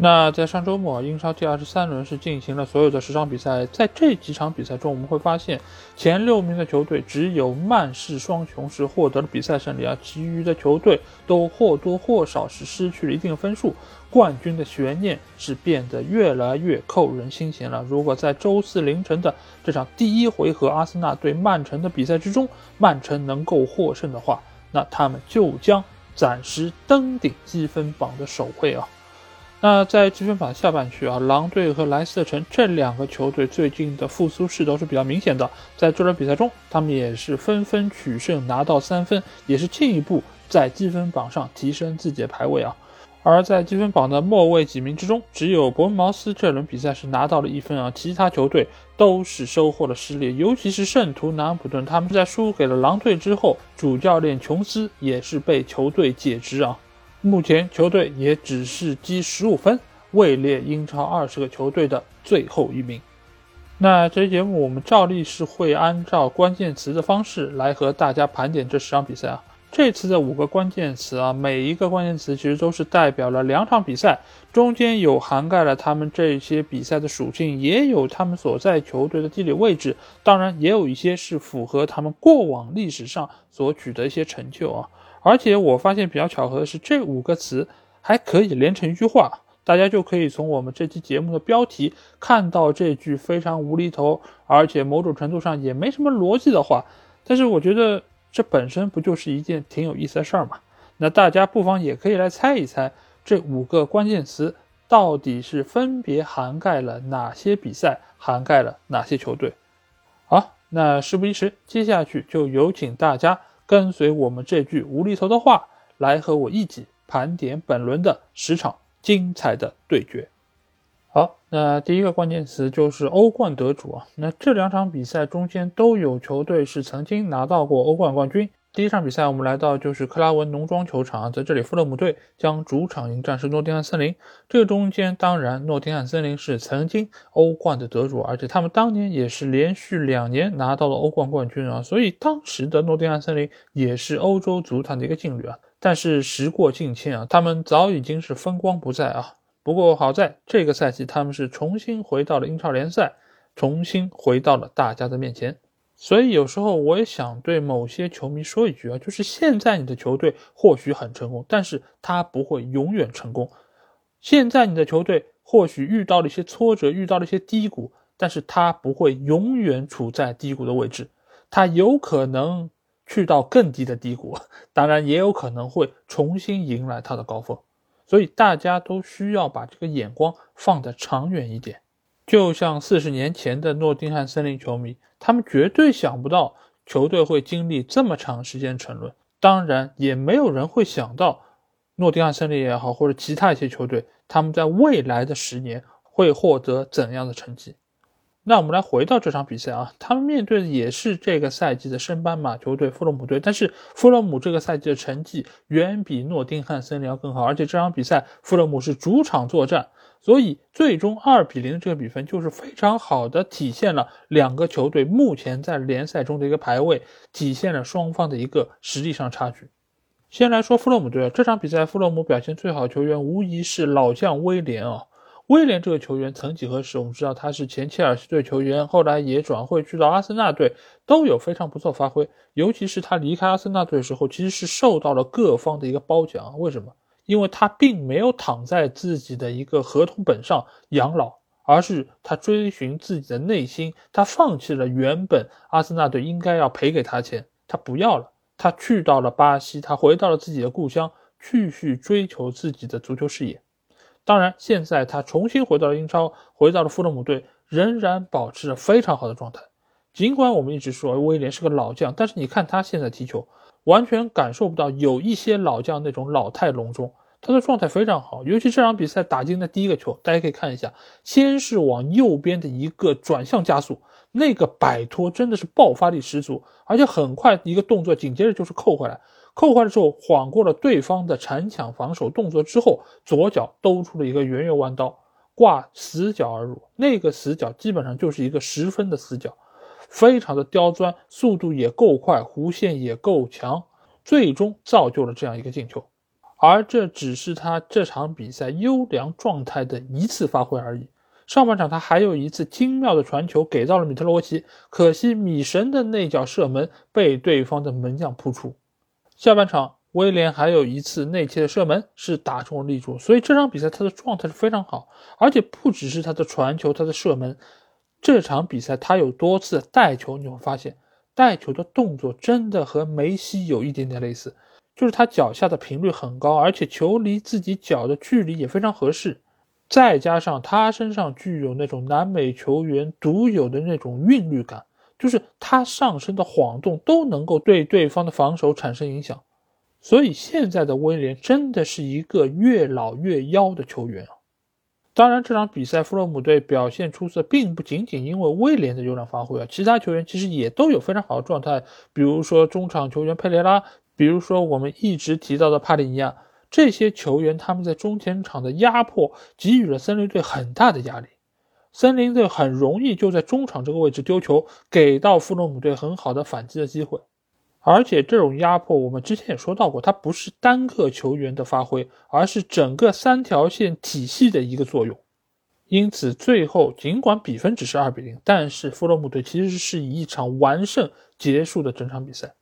那在上周末，英超第二十三轮是进行了所有的十场比赛。在这几场比赛中，我们会发现前六名的球队只有曼市双雄是获得了比赛胜利啊，其余的球队都或多或少是失去了一定分数。冠军的悬念是变得越来越扣人心弦了。如果在周四凌晨的这场第一回合阿森纳对曼城的比赛之中，曼城能够获胜的话，那他们就将暂时登顶积分榜的首位啊。那在积分榜下半区啊，狼队和莱斯特城这两个球队最近的复苏势头是比较明显的。在这轮比赛中，他们也是纷纷取胜，拿到三分，也是进一步在积分榜上提升自己的排位啊。而在积分榜的末位几名之中，只有伯恩茅斯这轮比赛是拿到了一分啊，其他球队都是收获了失利，尤其是圣徒南安普顿，他们在输给了狼队之后，主教练琼斯也是被球队解职啊。目前球队也只是积十五分，位列英超二十个球队的最后一名。那这期节目我们照例是会按照关键词的方式来和大家盘点这十场比赛啊。这次的五个关键词啊，每一个关键词其实都是代表了两场比赛，中间有涵盖了他们这些比赛的属性，也有他们所在球队的地理位置，当然也有一些是符合他们过往历史上所取得一些成就啊。而且我发现比较巧合的是，这五个词还可以连成一句话，大家就可以从我们这期节目的标题看到这句非常无厘头，而且某种程度上也没什么逻辑的话。但是我觉得这本身不就是一件挺有意思的事儿吗？那大家不妨也可以来猜一猜，这五个关键词到底是分别涵盖了哪些比赛，涵盖了哪些球队？好，那事不宜迟，接下去就有请大家。跟随我们这句无厘头的话，来和我一起盘点本轮的十场精彩的对决。好，那第一个关键词就是欧冠得主啊。那这两场比赛中间都有球队是曾经拿到过欧冠冠军。第一场比赛，我们来到就是克拉文农庄球场，在这里，富勒姆队将主场迎战是诺丁汉森林。这中间当然，诺丁汉森林是曾经欧冠的得主，而且他们当年也是连续两年拿到了欧冠冠军啊，所以当时的诺丁汉森林也是欧洲足坛的一个劲旅啊。但是时过境迁啊，他们早已经是风光不再啊。不过好在这个赛季，他们是重新回到了英超联赛，重新回到了大家的面前。所以有时候我也想对某些球迷说一句啊，就是现在你的球队或许很成功，但是他不会永远成功。现在你的球队或许遇到了一些挫折，遇到了一些低谷，但是他不会永远处在低谷的位置，他有可能去到更低的低谷，当然也有可能会重新迎来他的高峰。所以大家都需要把这个眼光放得长远一点。就像四十年前的诺丁汉森林球迷，他们绝对想不到球队会经历这么长时间沉沦。当然，也没有人会想到诺丁汉森林也好，或者其他一些球队，他们在未来的十年会获得怎样的成绩。那我们来回到这场比赛啊，他们面对的也是这个赛季的升班马球队富勒姆队，但是富勒姆这个赛季的成绩远比诺丁汉森林要更好，而且这场比赛富勒姆是主场作战。所以，最终二比零这个比分就是非常好的体现了两个球队目前在联赛中的一个排位，体现了双方的一个实力上差距。先来说富勒姆队，这场比赛富勒姆表现最好球员无疑是老将威廉啊。威廉这个球员曾几何时，我们知道他是前切尔西队球员，后来也转会去到阿森纳队，都有非常不错发挥。尤其是他离开阿森纳队的时候，其实是受到了各方的一个褒奖。为什么？因为他并没有躺在自己的一个合同本上养老，而是他追寻自己的内心，他放弃了原本阿森纳队应该要赔给他钱，他不要了，他去到了巴西，他回到了自己的故乡，继续追求自己的足球事业。当然，现在他重新回到了英超，回到了富勒姆队，仍然保持着非常好的状态。尽管我们一直说威廉是个老将，但是你看他现在踢球。完全感受不到有一些老将那种老态龙钟，他的状态非常好。尤其这场比赛打进的第一个球，大家可以看一下，先是往右边的一个转向加速，那个摆脱真的是爆发力十足，而且很快一个动作，紧接着就是扣回来，扣回来之后晃过了对方的缠抢防守动作之后，左脚兜出了一个圆月弯刀，挂死角而入。那个死角基本上就是一个十分的死角，非常的刁钻，速度也够快，弧线也够强，最终造就了这样一个进球。而这只是他这场比赛优良状态的一次发挥而已。上半场他还有一次精妙的传球给到了米特洛维奇，可惜米神的那脚射门被对方的门将扑出。下半场威廉还有一次内切的射门是打中了立柱，所以这场比赛他的状态是非常好，而且不只是他的传球、他的射门，这场比赛他有多次带球，你会发现带球的动作真的和梅西有一点点类似，就是他脚下的频率很高，而且球离自己脚的距离也非常合适。再加上他身上具有那种南美球员独有的那种韵律感，就是他上身的晃动都能够对对方的防守产生影响，所以现在的威廉真的是一个越老越妖的球员啊！当然，这场比赛弗洛姆队表现出色，并不仅仅因为威廉的优良发挥啊，其他球员其实也都有非常好的状态，比如说中场球员佩雷拉，比如说我们一直提到的帕里尼亚。这些球员他们在中前场的压迫给予了森林队很大的压力，森林队很容易就在中场这个位置丢球，给到弗洛姆队很好的反击的机会。而且这种压迫我们之前也说到过，它不是单个球员的发挥，而是整个三条线体系的一个作用。因此，最后尽管比分只是二比零，但是弗洛姆队其实是以一场完胜结束的整场比赛。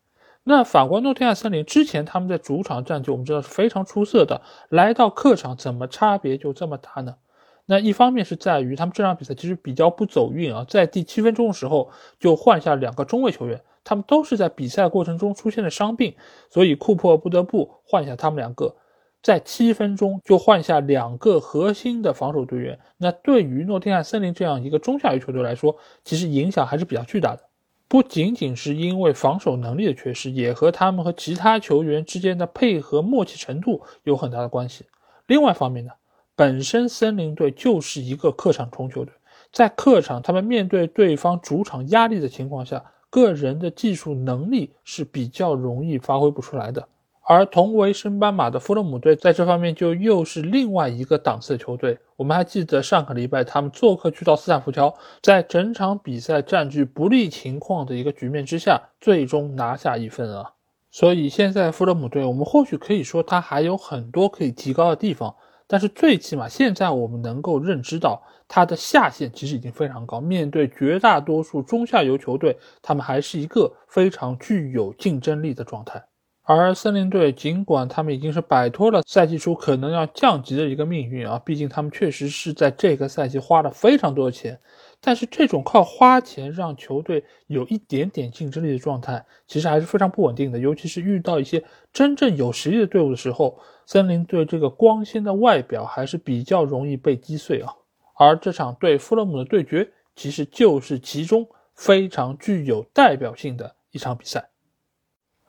那反观诺丁汉森林，之前他们在主场战绩我们知道是非常出色的，来到客场怎么差别就这么大呢？那一方面是在于他们这场比赛其实比较不走运啊，在第七分钟的时候就换下两个中卫球员，他们都是在比赛过程中出现了伤病，所以库珀不得不换下他们两个，在七分钟就换下两个核心的防守队员，那对于诺丁汉森林这样一个中下游球队来说，其实影响还是比较巨大的。不仅仅是因为防守能力的缺失，也和他们和其他球员之间的配合默契程度有很大的关系。另外一方面呢，本身森林队就是一个客场冲球队，在客场他们面对对方主场压力的情况下，个人的技术能力是比较容易发挥不出来的。而同为升班马的弗洛姆队在这方面就又是另外一个档次的球队。我们还记得上个礼拜他们做客去到斯坦福桥，在整场比赛占据不利情况的一个局面之下，最终拿下一分啊！所以现在弗洛姆队，我们或许可以说他还有很多可以提高的地方，但是最起码现在我们能够认知到他的下限其实已经非常高。面对绝大多数中下游球队，他们还是一个非常具有竞争力的状态。而森林队尽管他们已经是摆脱了赛季初可能要降级的一个命运啊，毕竟他们确实是在这个赛季花了非常多的钱，但是这种靠花钱让球队有一点点竞争力的状态，其实还是非常不稳定的。尤其是遇到一些真正有实力的队伍的时候，森林队这个光鲜的外表还是比较容易被击碎啊。而这场对弗勒姆的对决，其实就是其中非常具有代表性的一场比赛。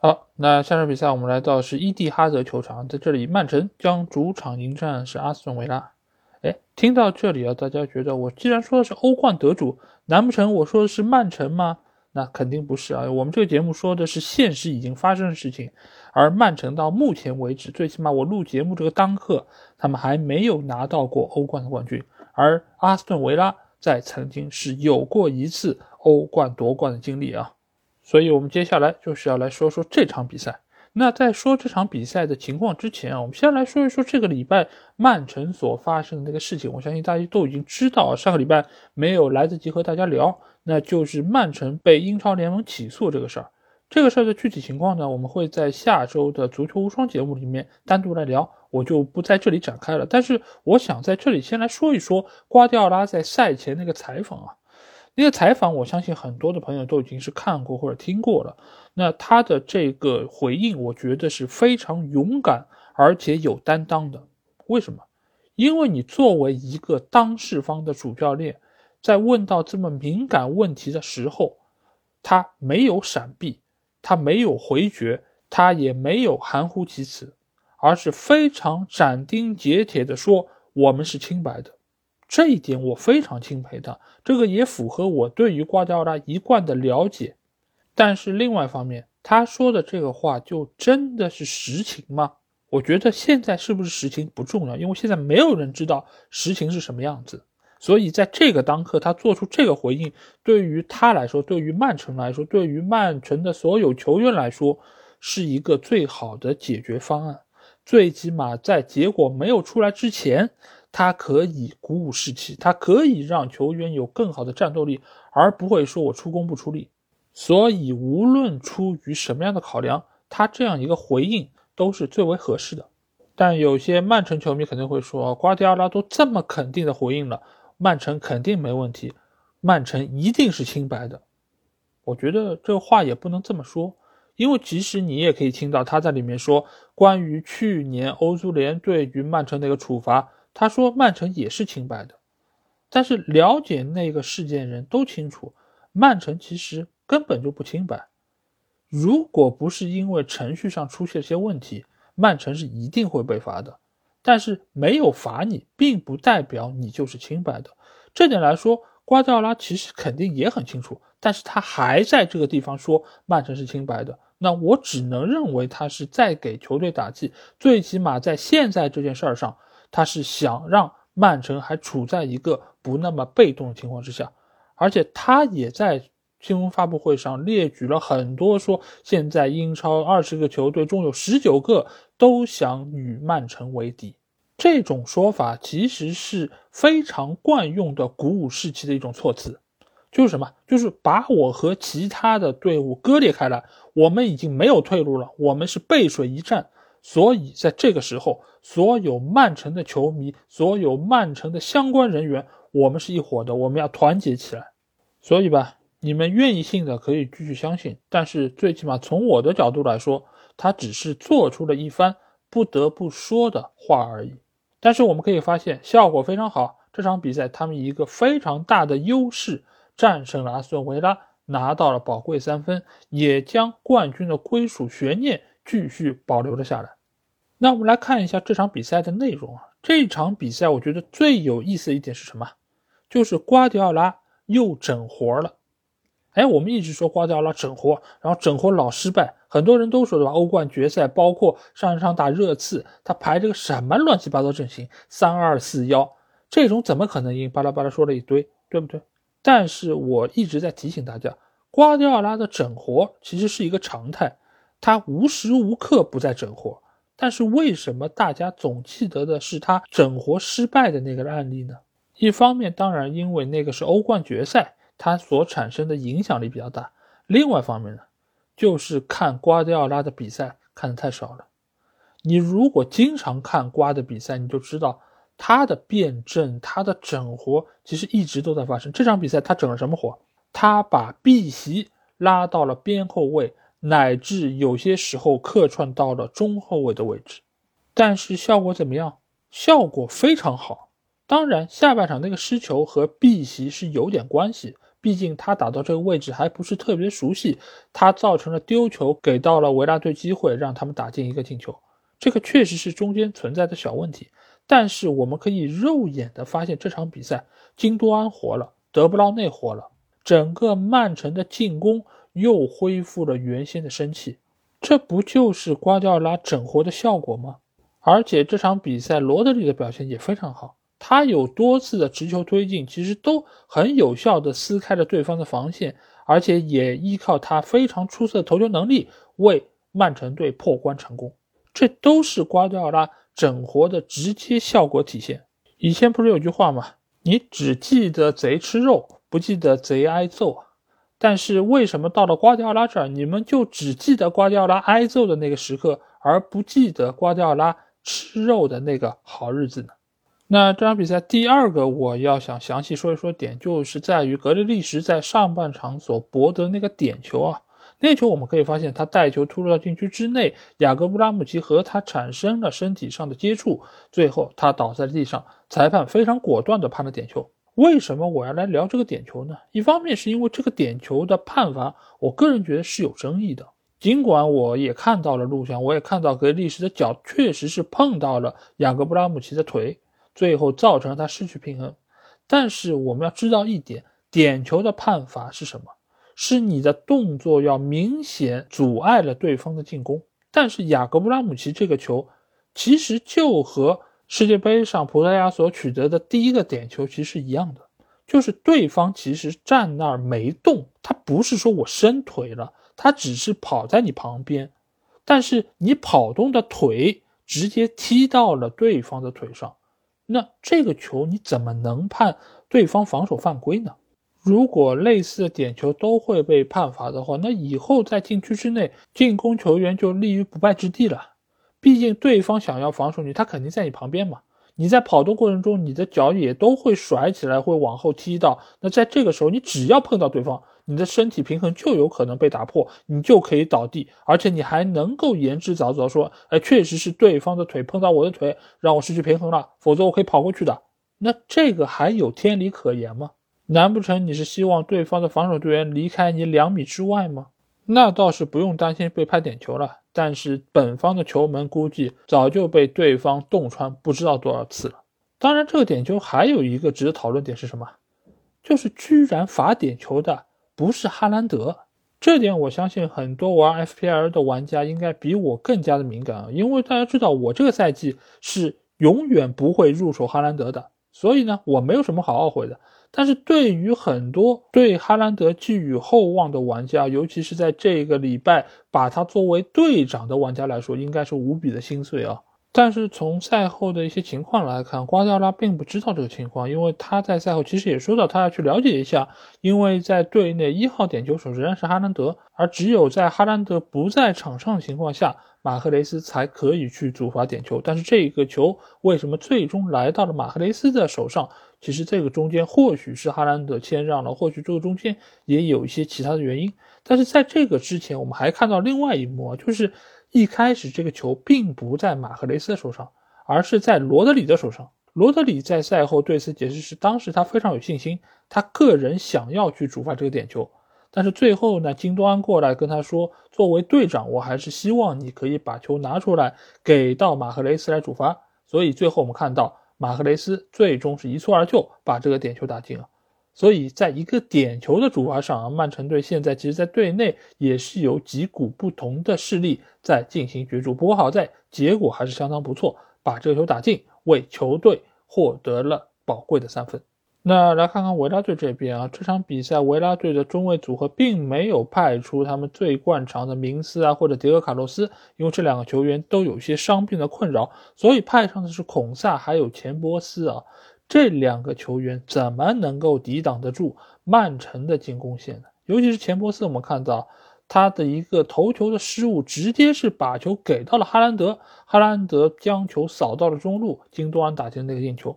好，那下场比赛我们来到是伊蒂哈德球场，在这里曼城将主场迎战是阿斯顿维拉。哎，听到这里啊，大家觉得我既然说的是欧冠得主，难不成我说的是曼城吗？那肯定不是啊，我们这个节目说的是现实已经发生的事情，而曼城到目前为止，最起码我录节目这个当刻，他们还没有拿到过欧冠的冠军，而阿斯顿维拉在曾经是有过一次欧冠夺冠的经历啊。所以，我们接下来就是要来说说这场比赛。那在说这场比赛的情况之前啊，我们先来说一说这个礼拜曼城所发生的那个事情。我相信大家都已经知道，上个礼拜没有来得及和大家聊，那就是曼城被英超联盟起诉这个事儿。这个事儿的具体情况呢，我们会在下周的足球无双节目里面单独来聊，我就不在这里展开了。但是，我想在这里先来说一说瓜迪奥拉在赛前那个采访啊。那个采访，我相信很多的朋友都已经是看过或者听过了。那他的这个回应，我觉得是非常勇敢而且有担当的。为什么？因为你作为一个当事方的主教练，在问到这么敏感问题的时候，他没有闪避，他没有回绝，他也没有含糊其辞，而是非常斩钉截铁地说：“我们是清白的。”这一点我非常钦佩他，这个也符合我对于瓜迪奥拉一贯的了解。但是另外一方面，他说的这个话就真的是实情吗？我觉得现在是不是实情不重要，因为现在没有人知道实情是什么样子。所以在这个当刻，他做出这个回应，对于他来说，对于曼城来说，对于曼城的所有球员来说，是一个最好的解决方案。最起码在结果没有出来之前，他可以鼓舞士气，他可以让球员有更好的战斗力，而不会说我出工不出力。所以，无论出于什么样的考量，他这样一个回应都是最为合适的。但有些曼城球迷肯定会说，瓜迪奥拉都这么肯定的回应了，曼城肯定没问题，曼城一定是清白的。我觉得这话也不能这么说。因为其实你也可以听到他在里面说，关于去年欧足联对于曼城的一个处罚，他说曼城也是清白的。但是了解那个事件人都清楚，曼城其实根本就不清白。如果不是因为程序上出现些问题，曼城是一定会被罚的。但是没有罚你，并不代表你就是清白的。这点来说，瓜迪奥拉其实肯定也很清楚，但是他还在这个地方说曼城是清白的。那我只能认为他是在给球队打气，最起码在现在这件事儿上，他是想让曼城还处在一个不那么被动的情况之下，而且他也在新闻发布会上列举了很多，说现在英超二十个球队中有十九个都想与曼城为敌，这种说法其实是非常惯用的鼓舞士气的一种措辞。就是什么？就是把我和其他的队伍割裂开来。我们已经没有退路了，我们是背水一战。所以在这个时候，所有曼城的球迷，所有曼城的相关人员，我们是一伙的，我们要团结起来。所以吧，你们愿意信的可以继续相信，但是最起码从我的角度来说，他只是做出了一番不得不说的话而已。但是我们可以发现，效果非常好。这场比赛，他们以一个非常大的优势。战胜了阿斯顿维拉，拿到了宝贵三分，也将冠军的归属悬念继续保留了下来。那我们来看一下这场比赛的内容啊。这场比赛我觉得最有意思的一点是什么？就是瓜迪奥拉又整活了。哎，我们一直说瓜迪奥拉整活，然后整活老失败，很多人都说对吧？欧冠决赛，包括上一场打热刺，他排这个什么乱七八糟阵型，三二四幺，这种怎么可能赢？巴拉巴拉说了一堆，对不对？但是我一直在提醒大家，瓜迪奥拉的整活其实是一个常态，他无时无刻不在整活。但是为什么大家总记得的是他整活失败的那个案例呢？一方面，当然因为那个是欧冠决赛，他所产生的影响力比较大；另外一方面呢，就是看瓜迪奥拉的比赛看的太少了。你如果经常看瓜的比赛，你就知道。他的辩证，他的整活，其实一直都在发生。这场比赛他整了什么活？他把碧玺拉到了边后卫，乃至有些时候客串到了中后卫的位置。但是效果怎么样？效果非常好。当然，下半场那个失球和碧玺是有点关系，毕竟他打到这个位置还不是特别熟悉，他造成了丢球，给到了维拉队机会，让他们打进一个进球。这个确实是中间存在的小问题。但是我们可以肉眼的发现，这场比赛京多安活了，德布劳内活了，整个曼城的进攻又恢复了原先的生气，这不就是瓜迪奥拉整活的效果吗？而且这场比赛罗德里的表现也非常好，他有多次的直球推进，其实都很有效的撕开了对方的防线，而且也依靠他非常出色的投球能力为曼城队破关成功，这都是瓜迪奥拉。整活的直接效果体现。以前不是有句话吗？你只记得贼吃肉，不记得贼挨揍啊。但是为什么到了瓜迪奥拉这儿，你们就只记得瓜迪奥拉挨揍的那个时刻，而不记得瓜迪奥拉吃肉的那个好日子呢？那这场比赛第二个我要想详细说一说点，就是在于格雷利什在上半场所博得那个点球啊。那球我们可以发现，他带球突入到禁区之内，雅各布拉姆齐和他产生了身体上的接触，最后他倒在了地上，裁判非常果断地判了点球。为什么我要来聊这个点球呢？一方面是因为这个点球的判罚，我个人觉得是有争议的。尽管我也看到了录像，我也看到格里什的脚确实是碰到了雅各布拉姆齐的腿，最后造成了他失去平衡。但是我们要知道一点，点球的判罚是什么？是你的动作要明显阻碍了对方的进攻。但是雅各布拉姆齐这个球，其实就和世界杯上葡萄牙所取得的第一个点球其实是一样的，就是对方其实站那儿没动，他不是说我伸腿了，他只是跑在你旁边，但是你跑动的腿直接踢到了对方的腿上。那这个球你怎么能判对方防守犯规呢？如果类似的点球都会被判罚的话，那以后在禁区之内进攻球员就立于不败之地了。毕竟对方想要防守你，他肯定在你旁边嘛。你在跑动过程中，你的脚也都会甩起来，会往后踢到。那在这个时候，你只要碰到对方，你的身体平衡就有可能被打破，你就可以倒地，而且你还能够言之凿凿说，哎，确实是对方的腿碰到我的腿，让我失去平衡了，否则我可以跑过去的。那这个还有天理可言吗？难不成你是希望对方的防守队员离开你两米之外吗？那倒是不用担心被判点球了。但是本方的球门估计早就被对方洞穿不知道多少次了。当然，这个点球还有一个值得讨论点是什么？就是居然罚点球的不是哈兰德。这点我相信很多玩 FPL 的玩家应该比我更加的敏感啊，因为大家知道我这个赛季是永远不会入手哈兰德的，所以呢，我没有什么好懊悔的。但是对于很多对哈兰德寄予厚望的玩家，尤其是在这个礼拜把他作为队长的玩家来说，应该是无比的心碎啊。但是从赛后的一些情况来看，瓜迪奥拉并不知道这个情况，因为他在赛后其实也说到，他要去了解一下，因为在队内一号点球手仍然是哈兰德，而只有在哈兰德不在场上的情况下，马赫雷斯才可以去主罚点球。但是这个球为什么最终来到了马赫雷斯的手上？其实这个中间或许是哈兰德谦让了，或许这个中间也有一些其他的原因。但是在这个之前，我们还看到另外一幕，就是一开始这个球并不在马赫雷斯的手上，而是在罗德里的手上。罗德里在赛后对此解释是，当时他非常有信心，他个人想要去主罚这个点球。但是最后呢，金多安过来跟他说，作为队长，我还是希望你可以把球拿出来给到马赫雷斯来主罚。所以最后我们看到。马克雷斯最终是一蹴而就把这个点球打进了，所以在一个点球的主罚上啊，曼城队现在其实，在队内也是有几股不同的势力在进行角逐。不过好在结果还是相当不错，把这个球打进，为球队获得了宝贵的三分。那来看看维拉队这边啊，这场比赛维拉队的中卫组合并没有派出他们最惯常的明斯啊或者迭戈卡洛斯，因为这两个球员都有些伤病的困扰，所以派上的是孔萨还有钱波斯啊。这两个球员怎么能够抵挡得住曼城的进攻线呢？尤其是钱波斯，我们看到他的一个头球的失误，直接是把球给到了哈兰德，哈兰德将球扫到了中路，京多安打进那个进球。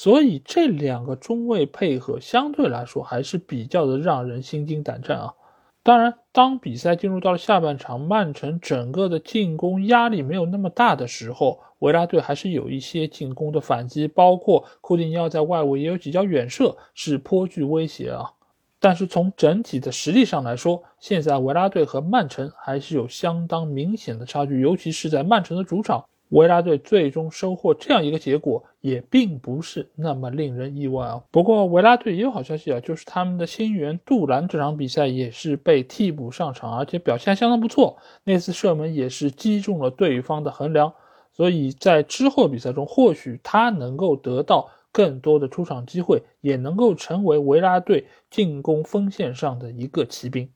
所以这两个中卫配合相对来说还是比较的让人心惊胆战啊。当然，当比赛进入到了下半场，曼城整个的进攻压力没有那么大的时候，维拉队还是有一些进攻的反击，包括库蒂尼奥在外围也有几脚远射，是颇具威胁啊。但是从整体的实力上来说，现在维拉队和曼城还是有相当明显的差距，尤其是在曼城的主场。维拉队最终收获这样一个结果，也并不是那么令人意外啊。不过维拉队也有好消息啊，就是他们的新援杜兰这场比赛也是被替补上场，而且表现相当不错。那次射门也是击中了对方的横梁，所以在之后比赛中，或许他能够得到更多的出场机会，也能够成为维拉队进攻锋线上的一个骑兵。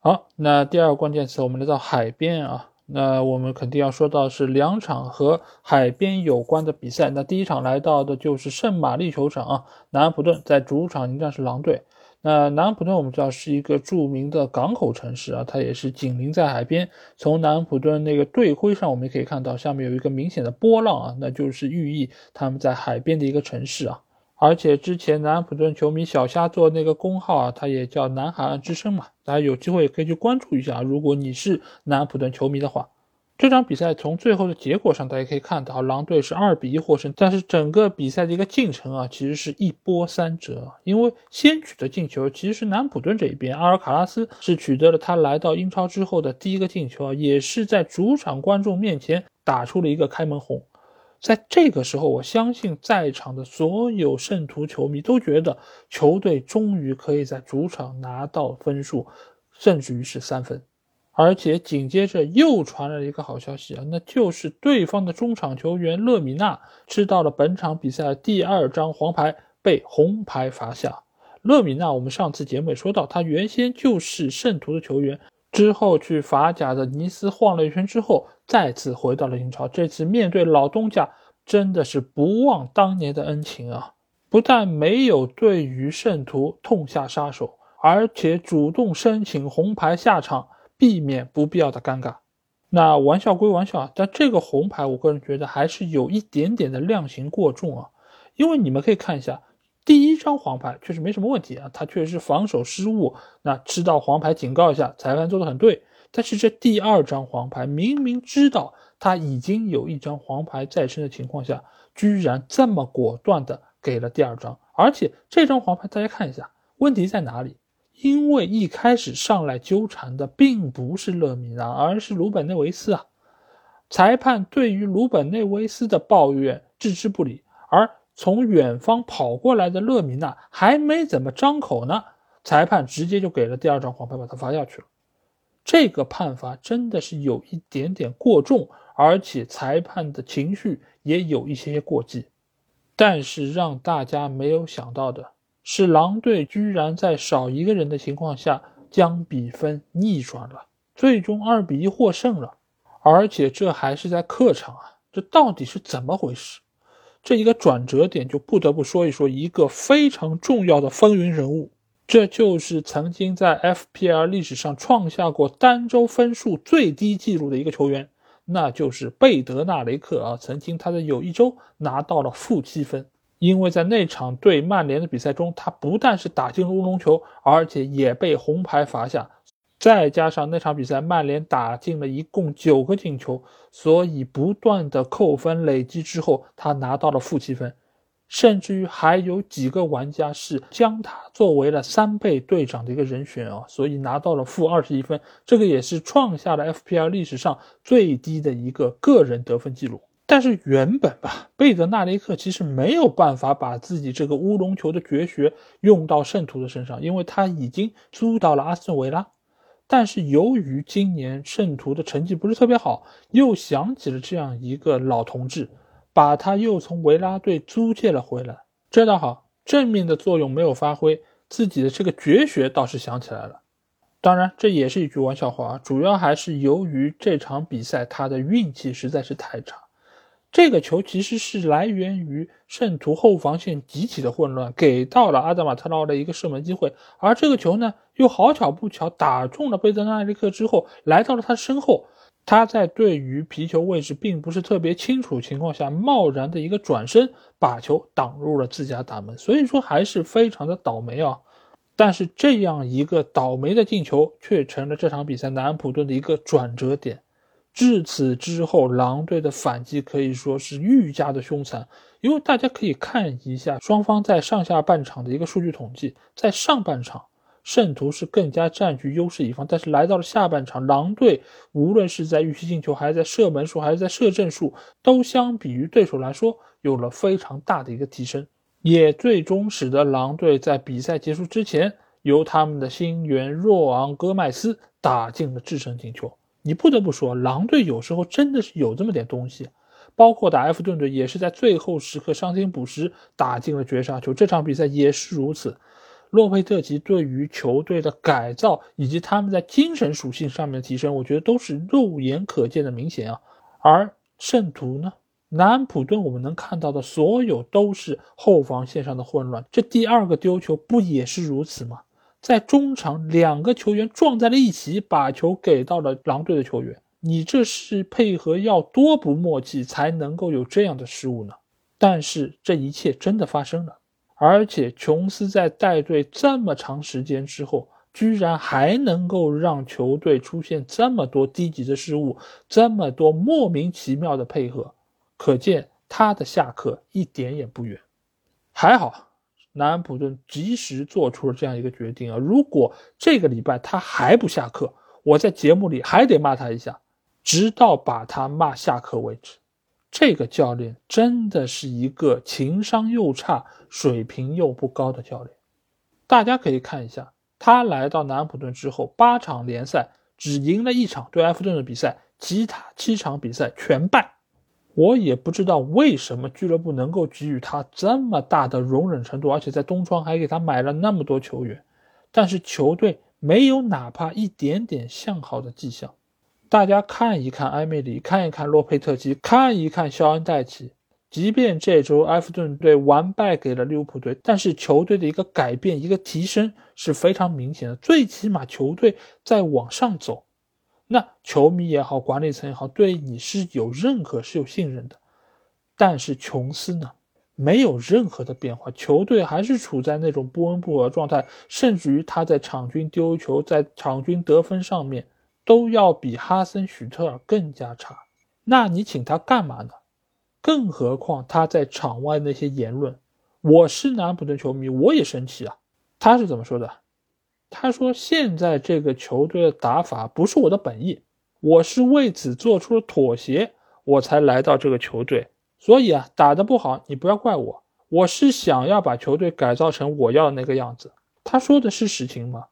好，那第二个关键词，我们来到海边啊。那我们肯定要说到是两场和海边有关的比赛。那第一场来到的就是圣玛丽球场啊，南安普顿在主场迎战是狼队。那南安普顿我们知道是一个著名的港口城市啊，它也是紧邻在海边。从南安普顿那个队徽上，我们也可以看到下面有一个明显的波浪啊，那就是寓意他们在海边的一个城市啊。而且之前南安普顿球迷小虾做那个公号啊，它也叫南海岸之声嘛，大家有机会也可以去关注一下。如果你是南安普顿球迷的话，这场比赛从最后的结果上，大家可以看到狼队是二比一获胜。但是整个比赛的一个进程啊，其实是一波三折。因为先取得进球其实是南安普顿这一边，阿尔卡拉斯是取得了他来到英超之后的第一个进球啊，也是在主场观众面前打出了一个开门红。在这个时候，我相信在场的所有圣徒球迷都觉得球队终于可以在主场拿到分数，甚至于是三分。而且紧接着又传来了一个好消息啊，那就是对方的中场球员勒米纳吃到了本场比赛的第二张黄牌，被红牌罚下。勒米纳，我们上次节目也说到，他原先就是圣徒的球员，之后去法甲的尼斯晃了一圈之后，再次回到了英超。这次面对老东家，真的是不忘当年的恩情啊！不但没有对于圣徒痛下杀手，而且主动申请红牌下场。避免不必要的尴尬，那玩笑归玩笑啊，但这个红牌，我个人觉得还是有一点点的量刑过重啊。因为你们可以看一下，第一张黄牌确实没什么问题啊，他确实是防守失误，那吃到黄牌警告一下，裁判做的很对。但是这第二张黄牌，明明知道他已经有一张黄牌在身的情况下，居然这么果断的给了第二张，而且这张黄牌大家看一下，问题在哪里？因为一开始上来纠缠的并不是勒米纳，而是鲁本内维斯啊！裁判对于鲁本内维斯的抱怨置之不理，而从远方跑过来的勒米纳还没怎么张口呢，裁判直接就给了第二张黄牌，把他罚下去了。这个判罚真的是有一点点过重，而且裁判的情绪也有一些些过激。但是让大家没有想到的。是狼队居然在少一个人的情况下将比分逆转了，最终二比一获胜了，而且这还是在客场啊！这到底是怎么回事？这一个转折点就不得不说一说一个非常重要的风云人物，这就是曾经在 FPL 历史上创下过单周分数最低纪录的一个球员，那就是贝德纳雷克啊！曾经他在有一周拿到了负七分。因为在那场对曼联的比赛中，他不但是打进了乌龙球，而且也被红牌罚下，再加上那场比赛曼联打进了一共九个进球，所以不断的扣分累积之后，他拿到了负七分，甚至于还有几个玩家是将他作为了三倍队长的一个人选啊，所以拿到了负二十一分，这个也是创下了 FPL 历史上最低的一个个人得分记录。但是原本吧，贝德纳雷克其实没有办法把自己这个乌龙球的绝学用到圣徒的身上，因为他已经租到了阿斯顿维拉。但是由于今年圣徒的成绩不是特别好，又想起了这样一个老同志，把他又从维拉队租借了回来。这倒好，正面的作用没有发挥，自己的这个绝学倒是想起来了。当然，这也是一句玩笑话，主要还是由于这场比赛他的运气实在是太差。这个球其实是来源于圣徒后防线极其的混乱，给到了阿德马特劳的一个射门机会，而这个球呢，又好巧不巧打中了贝德纳利克之后，来到了他身后，他在对于皮球位置并不是特别清楚情况下，贸然的一个转身，把球挡入了自家大门，所以说还是非常的倒霉啊。但是这样一个倒霉的进球，却成了这场比赛南安普顿的一个转折点。至此之后，狼队的反击可以说是愈加的凶残。因为大家可以看一下双方在上下半场的一个数据统计，在上半场，圣徒是更加占据优势一方，但是来到了下半场，狼队无论是在预期进球，还是在射门数，还是在射正数，都相比于对手来说有了非常大的一个提升，也最终使得狼队在比赛结束之前，由他们的新援若昂·戈麦斯打进了制胜进球。你不得不说，狼队有时候真的是有这么点东西，包括打埃弗顿队也是在最后时刻伤停补时打进了绝杀球。这场比赛也是如此。洛佩特吉对于球队的改造以及他们在精神属性上面的提升，我觉得都是肉眼可见的明显啊。而圣徒呢，南安普顿我们能看到的所有都是后防线上的混乱。这第二个丢球不也是如此吗？在中场，两个球员撞在了一起，把球给到了狼队的球员。你这是配合要多不默契才能够有这样的失误呢？但是这一切真的发生了，而且琼斯在带队这么长时间之后，居然还能够让球队出现这么多低级的失误，这么多莫名其妙的配合，可见他的下课一点也不远。还好。南安普顿及时做出了这样一个决定啊！如果这个礼拜他还不下课，我在节目里还得骂他一下，直到把他骂下课为止。这个教练真的是一个情商又差、水平又不高的教练。大家可以看一下，他来到南安普顿之后，八场联赛只赢了一场对埃弗顿的比赛，其他七场比赛全败。我也不知道为什么俱乐部能够给予他这么大的容忍程度，而且在冬窗还给他买了那么多球员，但是球队没有哪怕一点点向好的迹象。大家看一看埃梅里，看一看洛佩特吉，看一看肖恩戴奇。即便这周埃弗顿队完败给了利物浦队，但是球队的一个改变、一个提升是非常明显的。最起码球队在往上走，那球迷也好，管理层也好，对你是有认可、是有信任的。但是琼斯呢，没有任何的变化，球队还是处在那种不温不火的状态，甚至于他在场均丢球、在场均得分上面。都要比哈森许特尔更加差，那你请他干嘛呢？更何况他在场外那些言论，我是南普顿球迷，我也生气啊。他是怎么说的？他说现在这个球队的打法不是我的本意，我是为此做出了妥协，我才来到这个球队。所以啊，打得不好你不要怪我，我是想要把球队改造成我要的那个样子。他说的是实情吗？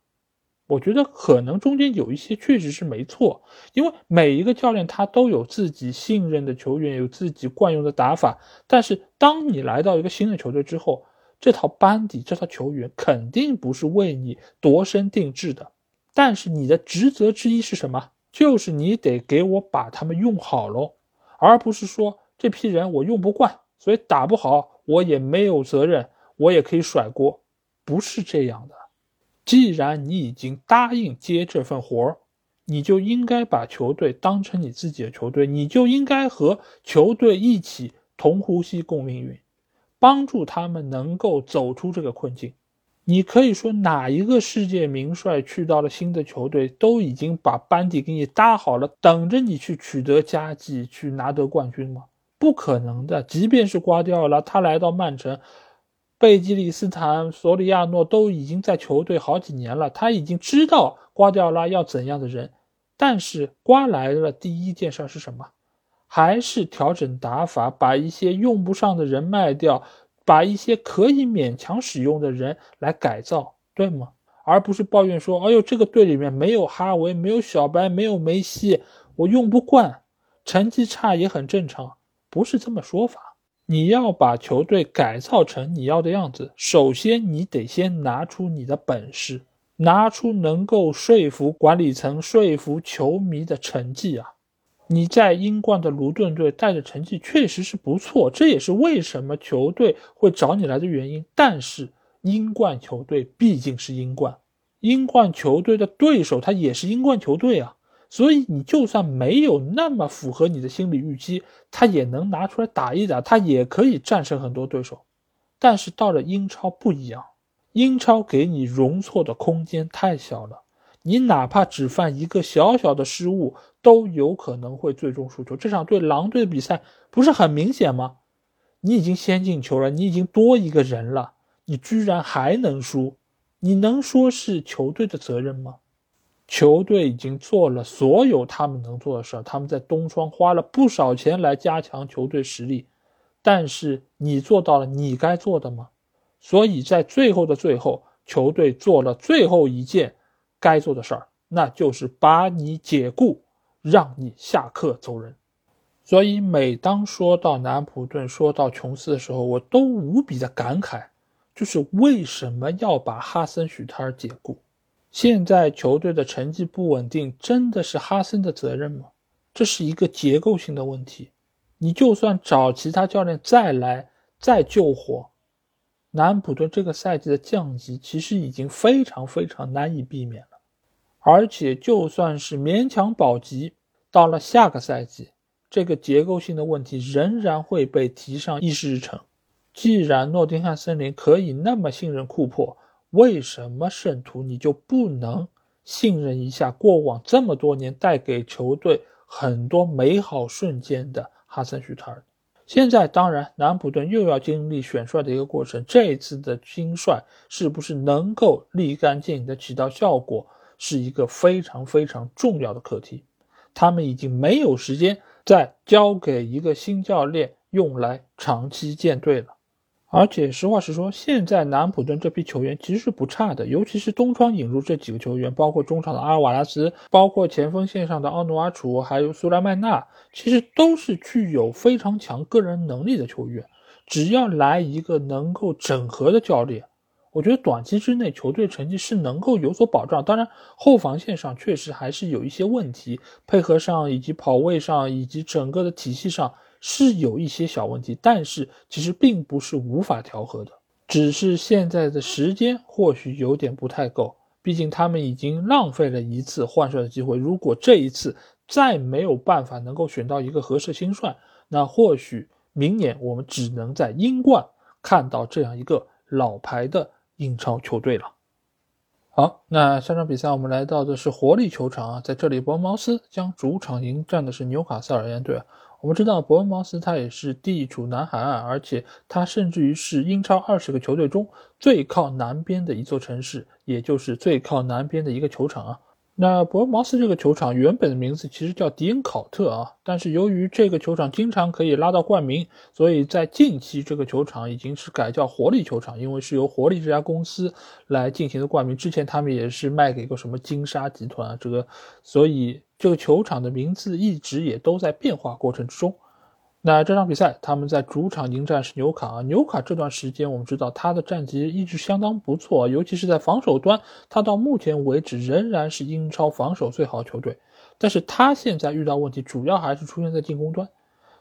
我觉得可能中间有一些确实是没错，因为每一个教练他都有自己信任的球员，有自己惯用的打法。但是当你来到一个新的球队之后，这套班底、这套球员肯定不是为你度身定制的。但是你的职责之一是什么？就是你得给我把他们用好喽，而不是说这批人我用不惯，所以打不好我也没有责任，我也可以甩锅，不是这样的。既然你已经答应接这份活儿，你就应该把球队当成你自己的球队，你就应该和球队一起同呼吸共命运，帮助他们能够走出这个困境。你可以说哪一个世界名帅去到了新的球队，都已经把班底给你搭好了，等着你去取得佳绩，去拿得冠军吗？不可能的。即便是瓜迪奥拉，他来到曼城。贝基里斯坦、索里亚诺都已经在球队好几年了，他已经知道瓜迪奥拉要怎样的人。但是瓜来了，第一件事是什么？还是调整打法，把一些用不上的人卖掉，把一些可以勉强使用的人来改造，对吗？而不是抱怨说：“哎呦，这个队里面没有哈维，没有小白，没有梅西，我用不惯，成绩差也很正常。”不是这么说法。你要把球队改造成你要的样子，首先你得先拿出你的本事，拿出能够说服管理层、说服球迷的成绩啊！你在英冠的卢顿队带的成绩确实是不错，这也是为什么球队会找你来的原因。但是英冠球队毕竟是英冠，英冠球队的对手他也是英冠球队啊。所以你就算没有那么符合你的心理预期，他也能拿出来打一打，他也可以战胜很多对手。但是到了英超不一样，英超给你容错的空间太小了，你哪怕只犯一个小小的失误，都有可能会最终输球。这场对狼队的比赛不是很明显吗？你已经先进球了，你已经多一个人了，你居然还能输，你能说是球队的责任吗？球队已经做了所有他们能做的事儿，他们在东窗花了不少钱来加强球队实力，但是你做到了你该做的吗？所以在最后的最后，球队做了最后一件该做的事儿，那就是把你解雇，让你下课走人。所以每当说到南普顿、说到琼斯的时候，我都无比的感慨，就是为什么要把哈森许特尔解雇？现在球队的成绩不稳定，真的是哈森的责任吗？这是一个结构性的问题。你就算找其他教练再来再救火，南普顿这个赛季的降级其实已经非常非常难以避免了。而且就算是勉强保级，到了下个赛季，这个结构性的问题仍然会被提上议事日程。既然诺丁汉森林可以那么信任库珀，为什么圣徒你就不能信任一下过往这么多年带给球队很多美好瞬间的哈森许特尔？现在当然，南普顿又要经历选帅的一个过程。这一次的新帅是不是能够立竿见影的起到效果，是一个非常非常重要的课题。他们已经没有时间再交给一个新教练用来长期建队了。而且实话实说，现在南普顿这批球员其实是不差的，尤其是东窗引入这几个球员，包括中场的阿尔瓦拉斯，包括前锋线上的奥努阿楚，还有苏莱曼纳，其实都是具有非常强个人能力的球员。只要来一个能够整合的教练，我觉得短期之内球队成绩是能够有所保障。当然，后防线上确实还是有一些问题，配合上以及跑位上以及整个的体系上。是有一些小问题，但是其实并不是无法调和的，只是现在的时间或许有点不太够。毕竟他们已经浪费了一次换帅的机会，如果这一次再没有办法能够选到一个合适新帅，那或许明年我们只能在英冠看到这样一个老牌的英超球队了。好，那下场比赛我们来到的是活力球场啊，在这里伯恩茅斯将主场迎战的是纽卡斯尔联队。我们知道伯恩茅斯它也是地处南海岸，而且它甚至于是英超二十个球队中最靠南边的一座城市，也就是最靠南边的一个球场啊。那伯恩茅斯这个球场原本的名字其实叫迪恩考特啊，但是由于这个球场经常可以拉到冠名，所以在近期这个球场已经是改叫活力球场，因为是由活力这家公司来进行的冠名。之前他们也是卖给过什么金沙集团啊，这个，所以这个球场的名字一直也都在变化过程之中。那这场比赛，他们在主场迎战是纽卡啊。纽卡这段时间，我们知道他的战绩一直相当不错，尤其是在防守端，他到目前为止仍然是英超防守最好的球队。但是他现在遇到问题，主要还是出现在进攻端，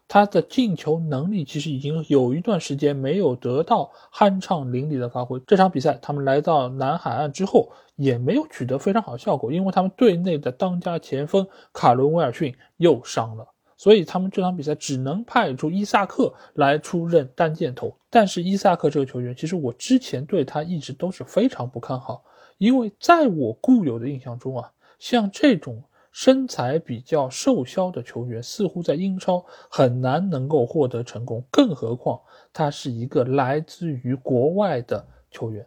他的进球能力其实已经有一段时间没有得到酣畅淋漓的发挥。这场比赛他们来到南海岸之后，也没有取得非常好的效果，因为他们队内的当家前锋卡伦威尔逊又伤了。所以他们这场比赛只能派出伊萨克来出任单箭头，但是伊萨克这个球员，其实我之前对他一直都是非常不看好，因为在我固有的印象中啊，像这种身材比较瘦削的球员，似乎在英超很难能够获得成功，更何况他是一个来自于国外的球员，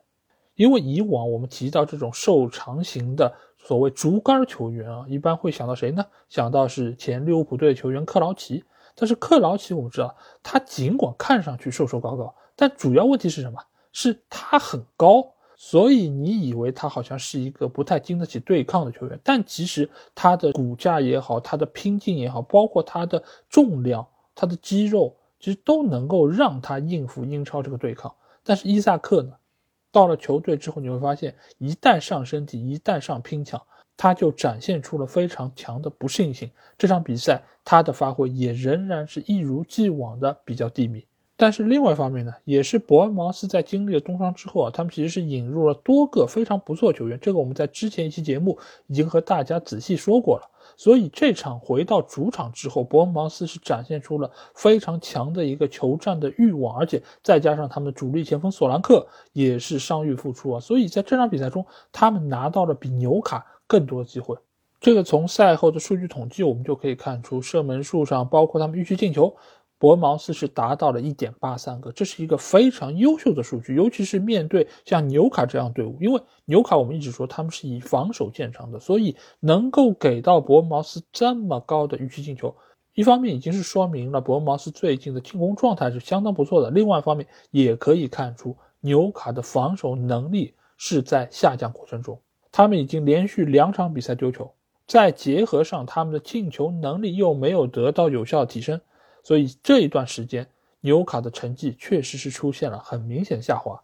因为以往我们提到这种瘦长型的。所谓竹竿球员啊，一般会想到谁呢？想到是前利物浦队球员克劳奇。但是克劳奇，我们知道他尽管看上去瘦瘦高高，但主要问题是什么？是他很高，所以你以为他好像是一个不太经得起对抗的球员，但其实他的骨架也好，他的拼劲也好，包括他的重量、他的肌肉，其实都能够让他应付英超这个对抗。但是伊萨克呢？到了球队之后，你会发现，一旦上身体，一旦上拼抢，他就展现出了非常强的不适应性。这场比赛他的发挥也仍然是一如既往的比较低迷。但是另外一方面呢，也是伯恩茅斯在经历了冬窗之后啊，他们其实是引入了多个非常不错球员。这个我们在之前一期节目已经和大家仔细说过了。所以这场回到主场之后，伯恩茅斯是展现出了非常强的一个求战的欲望，而且再加上他们的主力前锋索兰克也是伤愈复出啊，所以在这场比赛中，他们拿到了比纽卡更多的机会。这个从赛后的数据统计我们就可以看出，射门数上，包括他们预期进球。伯恩茅斯是达到了一点八三个，这是一个非常优秀的数据，尤其是面对像纽卡这样队伍，因为纽卡我们一直说他们是以防守见长的，所以能够给到伯恩茅斯这么高的预期进球，一方面已经是说明了伯恩茅斯最近的进攻状态是相当不错的，另外一方面也可以看出纽卡的防守能力是在下降过程中，他们已经连续两场比赛丢球，再结合上他们的进球能力又没有得到有效提升。所以这一段时间，纽卡的成绩确实是出现了很明显下滑，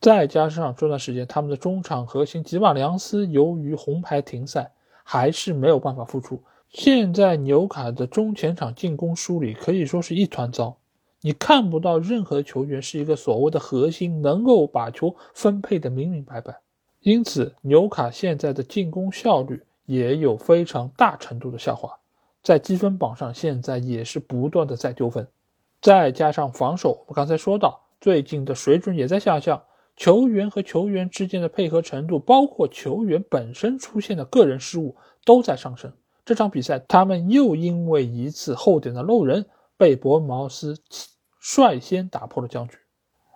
再加上这段时间他们的中场核心吉马良斯由于红牌停赛，还是没有办法复出。现在纽卡的中前场进攻梳理可以说是一团糟，你看不到任何球员是一个所谓的核心，能够把球分配的明明白白。因此，纽卡现在的进攻效率也有非常大程度的下滑。在积分榜上，现在也是不断的在丢分，再加上防守，我刚才说到，最近的水准也在下降，球员和球员之间的配合程度，包括球员本身出现的个人失误都在上升。这场比赛，他们又因为一次后点的漏人，被伯恩茅斯率先打破了僵局，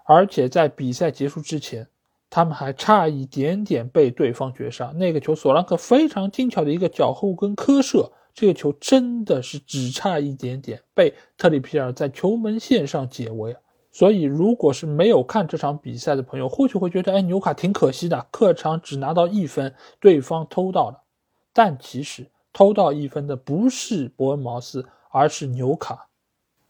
而且在比赛结束之前，他们还差一点点被对方绝杀。那个球，索兰克非常精巧的一个脚后跟磕射。这个球真的是只差一点点被特里皮尔在球门线上解围。所以，如果是没有看这场比赛的朋友，或许会觉得，哎，纽卡挺可惜的，客场只拿到一分，对方偷到了。但其实偷到一分的不是伯恩茅斯，而是纽卡。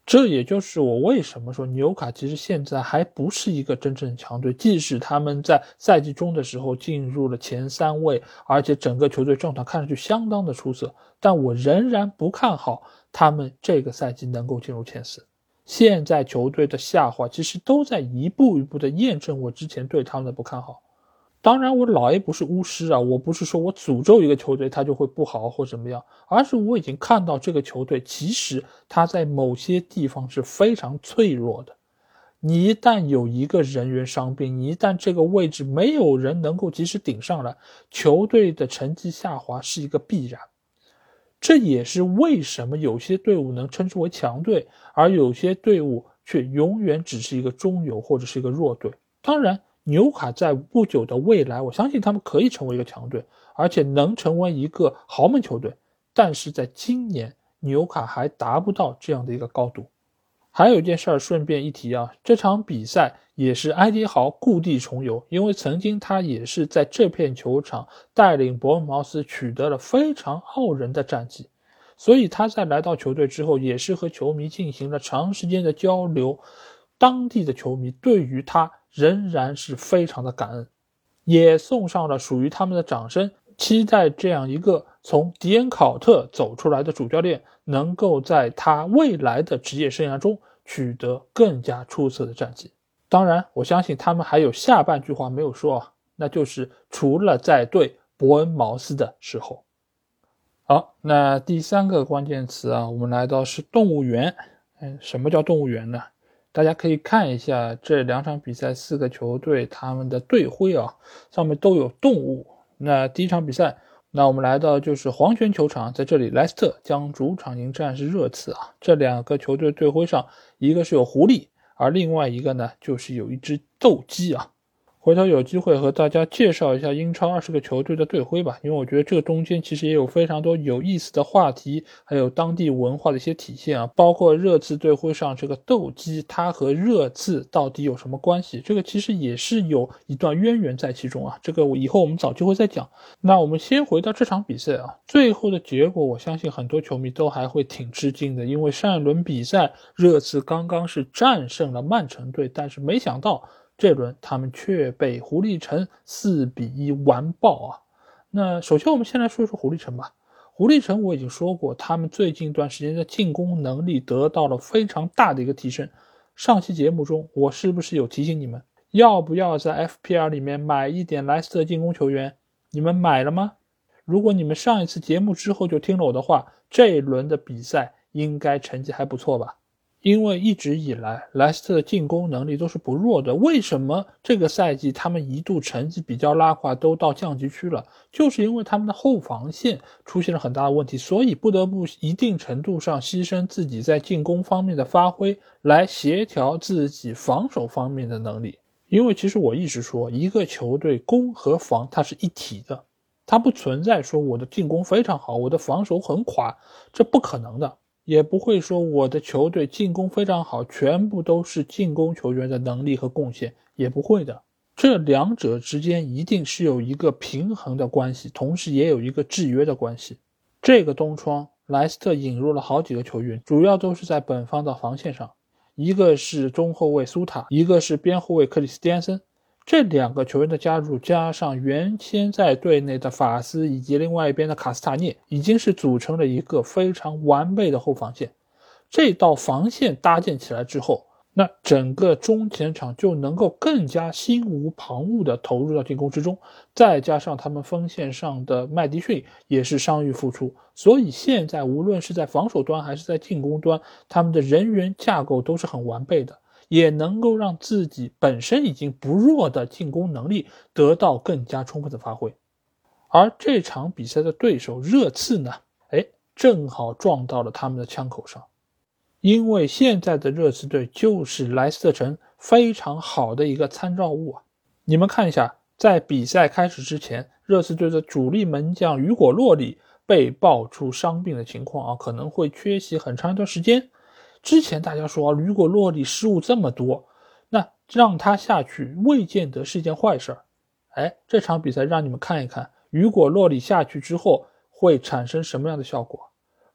这也就是我为什么说纽卡其实现在还不是一个真正强队。即使他们在赛季中的时候进入了前三位，而且整个球队状态看上去相当的出色，但我仍然不看好他们这个赛季能够进入前四。现在球队的下滑其实都在一步一步的验证我之前对他们的不看好。当然，我老 A 不是巫师啊，我不是说我诅咒一个球队他就会不好或怎么样，而是我已经看到这个球队其实他在某些地方是非常脆弱的。你一旦有一个人员伤病，你一旦这个位置没有人能够及时顶上来，球队的成绩下滑是一个必然。这也是为什么有些队伍能称之为强队，而有些队伍却永远只是一个中游或者是一个弱队。当然，纽卡在不久的未来，我相信他们可以成为一个强队，而且能成为一个豪门球队。但是在今年，纽卡还达不到这样的一个高度。还有一件事儿，顺便一提啊，这场比赛也是埃迪豪故地重游，因为曾经他也是在这片球场带领伯恩茅斯取得了非常傲人的战绩，所以他在来到球队之后，也是和球迷进行了长时间的交流，当地的球迷对于他仍然是非常的感恩，也送上了属于他们的掌声，期待这样一个从迪恩考特走出来的主教练。能够在他未来的职业生涯中取得更加出色的战绩。当然，我相信他们还有下半句话没有说啊，那就是除了在对伯恩茅斯的时候。好，那第三个关键词啊，我们来到是动物园。嗯，什么叫动物园呢？大家可以看一下这两场比赛四个球队他们的队徽啊，上面都有动物。那第一场比赛。那我们来到就是黄泉球场，在这里，莱斯特将主场迎战是热刺啊。这两个球队队徽上，一个是有狐狸，而另外一个呢，就是有一只斗鸡啊。回头有机会和大家介绍一下英超二十个球队的队徽吧，因为我觉得这个中间其实也有非常多有意思的话题，还有当地文化的一些体现啊，包括热刺队徽上这个斗鸡，它和热刺到底有什么关系？这个其实也是有一段渊源在其中啊，这个以后我们找机会再讲。那我们先回到这场比赛啊，最后的结果，我相信很多球迷都还会挺吃惊的，因为上一轮比赛热刺刚刚是战胜了曼城队，但是没想到。这轮他们却被狐狸城四比一完爆啊！那首先我们先来说一说狐狸城吧。狐狸城我已经说过，他们最近一段时间的进攻能力得到了非常大的一个提升。上期节目中我是不是有提醒你们，要不要在 FPL 里面买一点莱斯特进攻球员？你们买了吗？如果你们上一次节目之后就听了我的话，这一轮的比赛应该成绩还不错吧？因为一直以来莱斯特的进攻能力都是不弱的，为什么这个赛季他们一度成绩比较拉胯，都到降级区了？就是因为他们的后防线出现了很大的问题，所以不得不一定程度上牺牲自己在进攻方面的发挥，来协调自己防守方面的能力。因为其实我一直说，一个球队攻和防它是一体的，它不存在说我的进攻非常好，我的防守很垮，这不可能的。也不会说我的球队进攻非常好，全部都是进攻球员的能力和贡献，也不会的。这两者之间一定是有一个平衡的关系，同时也有一个制约的关系。这个冬窗，莱斯特引入了好几个球员，主要都是在本方的防线上，一个是中后卫苏塔，一个是边后卫克里斯蒂安森。这两个球员的加入，加上原先在队内的法斯以及另外一边的卡斯塔涅，已经是组成了一个非常完备的后防线。这道防线搭建起来之后，那整个中前场就能够更加心无旁骛地投入到进攻之中。再加上他们锋线上的麦迪逊也是伤愈复出，所以现在无论是在防守端还是在进攻端，他们的人员架构都是很完备的。也能够让自己本身已经不弱的进攻能力得到更加充分的发挥，而这场比赛的对手热刺呢，哎，正好撞到了他们的枪口上，因为现在的热刺队就是莱斯特城非常好的一个参照物啊。你们看一下，在比赛开始之前，热刺队的主力门将雨果·洛里被爆出伤病的情况啊，可能会缺席很长一段时间。之前大家说雨果洛里失误这么多，那让他下去未见得是一件坏事儿。哎，这场比赛让你们看一看，雨果洛里下去之后会产生什么样的效果。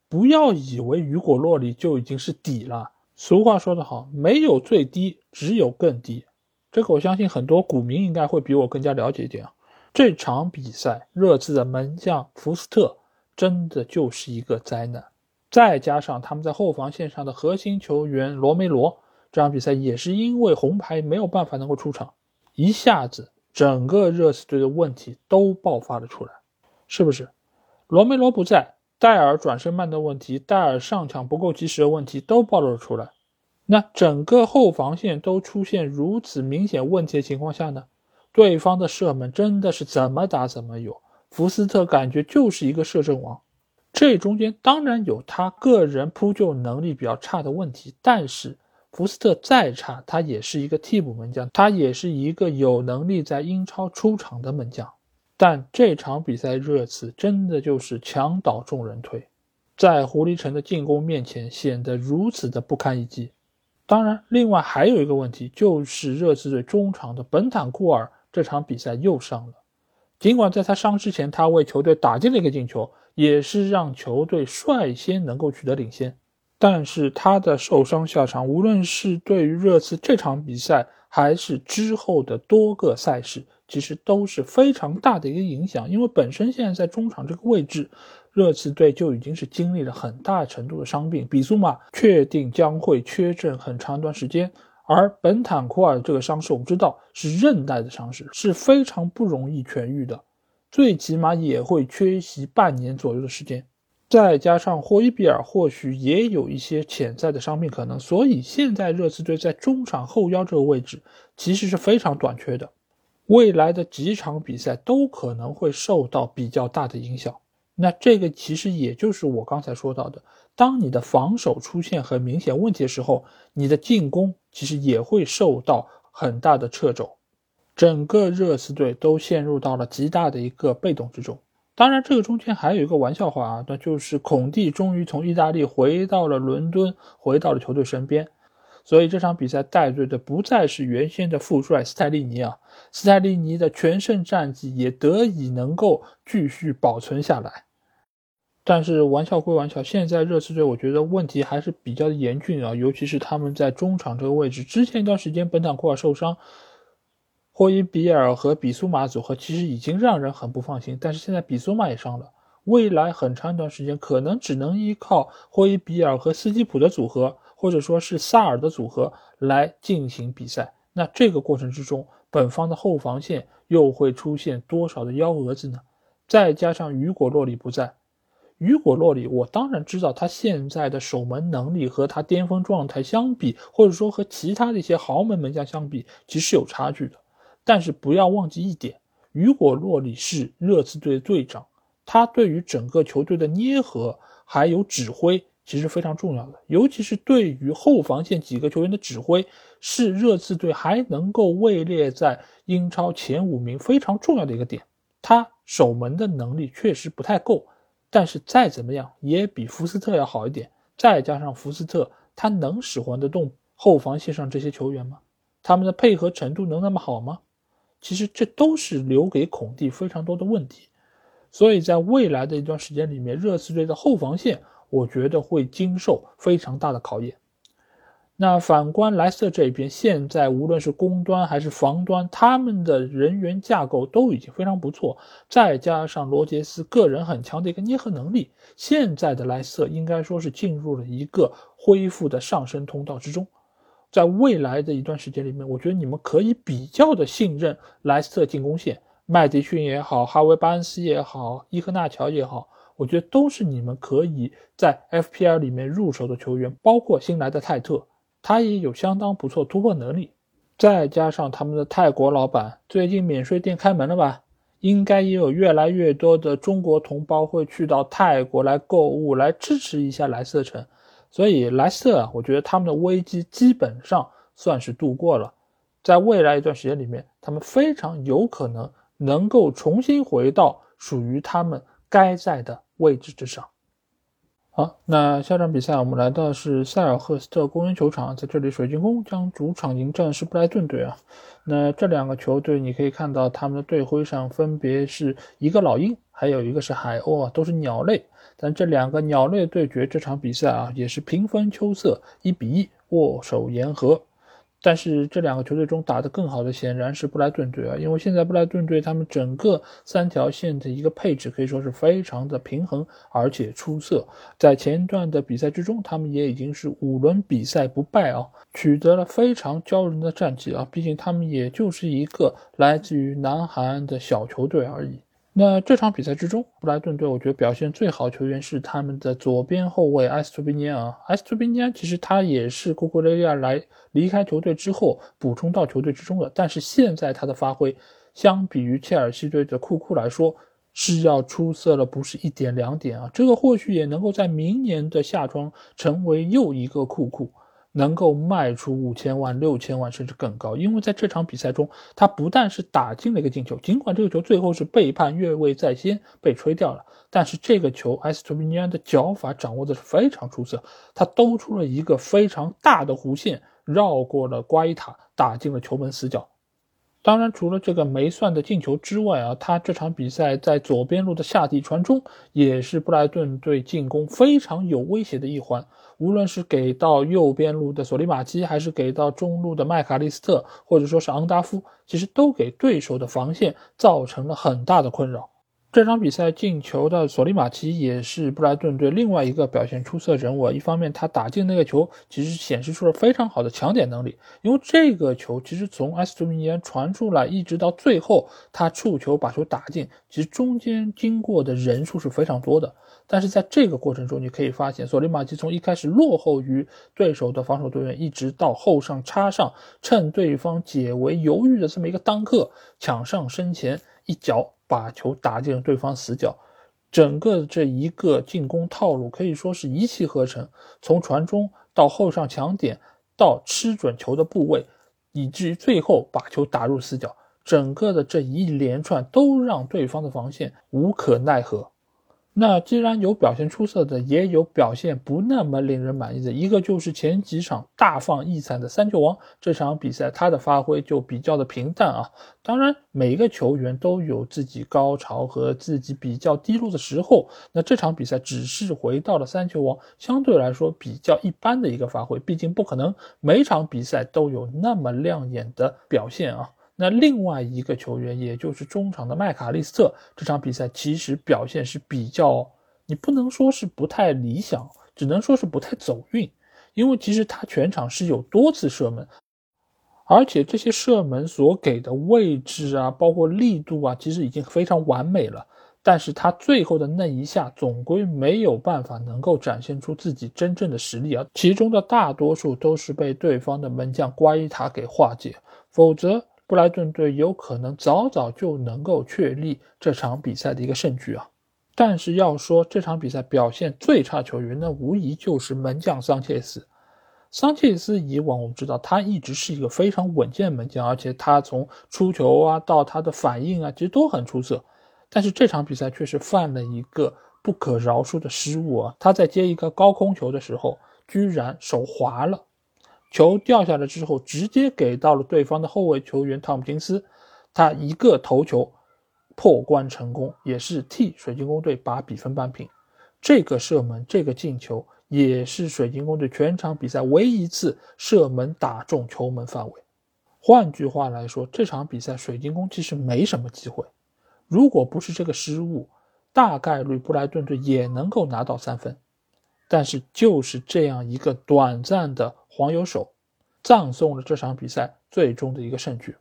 不要以为雨果洛里就已经是底了。俗话说得好，没有最低，只有更低。这个我相信很多股民应该会比我更加了解一点啊。这场比赛，热刺的门将福斯特真的就是一个灾难。再加上他们在后防线上的核心球员罗梅罗，这场比赛也是因为红牌没有办法能够出场，一下子整个热刺队的问题都爆发了出来，是不是？罗梅罗不在，戴尔转身慢的问题，戴尔上抢不够及时的问题都暴露了出来。那整个后防线都出现如此明显问题的情况下呢？对方的射门真的是怎么打怎么有，福斯特感觉就是一个摄政王。这中间当然有他个人扑救能力比较差的问题，但是福斯特再差，他也是一个替补门将，他也是一个有能力在英超出场的门将。但这场比赛热刺真的就是墙倒众人推，在狐狸城的进攻面前显得如此的不堪一击。当然，另外还有一个问题就是热刺队中场的本坦库尔这场比赛又伤了，尽管在他伤之前，他为球队打进了一个进球。也是让球队率先能够取得领先，但是他的受伤下场，无论是对于热刺这场比赛，还是之后的多个赛事，其实都是非常大的一个影响。因为本身现在在中场这个位置，热刺队就已经是经历了很大程度的伤病，比苏马确定将会缺阵很长一段时间，而本坦库尔这个伤势，我们知道是韧带的伤势，是非常不容易痊愈的。最起码也会缺席半年左右的时间，再加上霍伊比尔或许也有一些潜在的伤病可能，所以现在热刺队在中场后腰这个位置其实是非常短缺的，未来的几场比赛都可能会受到比较大的影响。那这个其实也就是我刚才说到的，当你的防守出现很明显问题的时候，你的进攻其实也会受到很大的掣肘。整个热刺队都陷入到了极大的一个被动之中。当然，这个中间还有一个玩笑话啊，那就是孔蒂终于从意大利回到了伦敦，回到了球队身边。所以这场比赛带队的不再是原先的副帅斯泰利尼啊，斯泰利尼的全胜战绩也得以能够继续保存下来。但是玩笑归玩笑，现在热刺队我觉得问题还是比较严峻啊，尤其是他们在中场这个位置，之前一段时间本坦库尔受伤。霍伊比尔和比苏马组合其实已经让人很不放心，但是现在比苏马也伤了，未来很长一段时间可能只能依靠霍伊比尔和斯基普的组合，或者说是萨尔的组合来进行比赛。那这个过程之中，本方的后防线又会出现多少的幺蛾子呢？再加上雨果洛里不在，雨果洛里，我当然知道他现在的守门能力和他巅峰状态相比，或者说和其他的一些豪门门将相比，其实有差距的。但是不要忘记一点，雨果洛里是热刺队的队长，他对于整个球队的捏合还有指挥其实非常重要的，尤其是对于后防线几个球员的指挥，是热刺队还能够位列在英超前五名非常重要的一个点。他守门的能力确实不太够，但是再怎么样也比福斯特要好一点。再加上福斯特，他能使唤得动后防线上这些球员吗？他们的配合程度能那么好吗？其实这都是留给孔蒂非常多的问题，所以在未来的一段时间里面，热刺队的后防线我觉得会经受非常大的考验。那反观莱斯特这边，现在无论是攻端还是防端，他们的人员架构都已经非常不错，再加上罗杰斯个人很强的一个捏合能力，现在的莱斯特应该说是进入了一个恢复的上升通道之中。在未来的一段时间里面，我觉得你们可以比较的信任莱斯特进攻线，麦迪逊也好，哈维巴恩斯也好，伊赫纳乔也好，我觉得都是你们可以在 FPL 里面入手的球员。包括新来的泰特，他也有相当不错突破能力。再加上他们的泰国老板，最近免税店开门了吧？应该也有越来越多的中国同胞会去到泰国来购物，来支持一下莱斯特城。所以莱斯特啊，我觉得他们的危机基本上算是度过了，在未来一段时间里面，他们非常有可能能够重新回到属于他们该在的位置之上。好，那下场比赛我们来到的是塞尔赫斯特公园球场，在这里水晶宫将主场迎战是布莱顿队啊。那这两个球队你可以看到他们的队徽上分别是一个老鹰，还有一个是海鸥啊，都是鸟类。但这两个鸟类对决这场比赛啊，也是平分秋色，一比一握手言和。但是这两个球队中打得更好的显然是布莱顿队啊，因为现在布莱顿队他们整个三条线的一个配置可以说是非常的平衡而且出色。在前段的比赛之中，他们也已经是五轮比赛不败啊，取得了非常骄人的战绩啊。毕竟他们也就是一个来自于南韩的小球队而已。那这场比赛之中，布莱顿队我觉得表现最好球员是他们的左边后卫埃斯图宾尼啊。埃斯图宾尼其实他也是库库雷利亚来离开球队之后补充到球队之中的，但是现在他的发挥相比于切尔西队的库库来说是要出色了，不是一点两点啊。这个或许也能够在明年的夏窗成为又一个库库。能够卖出五千万、六千万甚至更高，因为在这场比赛中，他不但是打进了一个进球，尽管这个球最后是背叛越位在先被吹掉了，但是这个球埃斯图皮尼安的脚法掌握的是非常出色，他兜出了一个非常大的弧线，绕过了瓜伊塔，打进了球门死角。当然，除了这个没算的进球之外啊，他这场比赛在左边路的下底传中，也是布莱顿队进攻非常有威胁的一环。无论是给到右边路的索里马基，还是给到中路的麦卡利斯特，或者说是昂达夫，其实都给对手的防线造成了很大的困扰。这场比赛进球的索里马奇也是布莱顿队另外一个表现出色人物。一方面，他打进那个球，其实显示出了非常好的抢点能力。因为这个球其实从埃斯图米尼传出来，一直到最后他触球把球打进，其实中间经过的人数是非常多的。但是在这个过程中，你可以发现索里马奇从一开始落后于对手的防守队员，一直到后上插上，趁对方解围犹豫的这么一个当刻，抢上身前一脚。把球打进了对方死角，整个这一个进攻套路可以说是一气呵成，从传中到后上抢点，到吃准球的部位，以至于最后把球打入死角，整个的这一连串都让对方的防线无可奈何。那既然有表现出色的，也有表现不那么令人满意的。一个就是前几场大放异彩的三球王，这场比赛他的发挥就比较的平淡啊。当然，每一个球员都有自己高潮和自己比较低落的时候。那这场比赛只是回到了三球王相对来说比较一般的一个发挥，毕竟不可能每场比赛都有那么亮眼的表现啊。那另外一个球员，也就是中场的麦卡利斯特，这场比赛其实表现是比较，你不能说是不太理想，只能说是不太走运。因为其实他全场是有多次射门，而且这些射门所给的位置啊，包括力度啊，其实已经非常完美了。但是他最后的那一下，总归没有办法能够展现出自己真正的实力啊。其中的大多数都是被对方的门将瓜伊塔给化解，否则。布莱顿队有可能早早就能够确立这场比赛的一个胜局啊！但是要说这场比赛表现最差球员，那无疑就是门将桑切斯。桑切斯以往我们知道他一直是一个非常稳健的门将，而且他从出球啊到他的反应啊，其实都很出色。但是这场比赛却是犯了一个不可饶恕的失误啊！他在接一个高空球的时候，居然手滑了。球掉下来之后，直接给到了对方的后卫球员汤姆金斯，他一个头球破关成功，也是替水晶宫队把比分扳平。这个射门，这个进球，也是水晶宫队全场比赛唯一一次射门打中球门范围。换句话来说，这场比赛水晶宫其实没什么机会。如果不是这个失误，大概率布莱顿队也能够拿到三分。但是就是这样一个短暂的。黄油手葬送了这场比赛最终的一个胜局。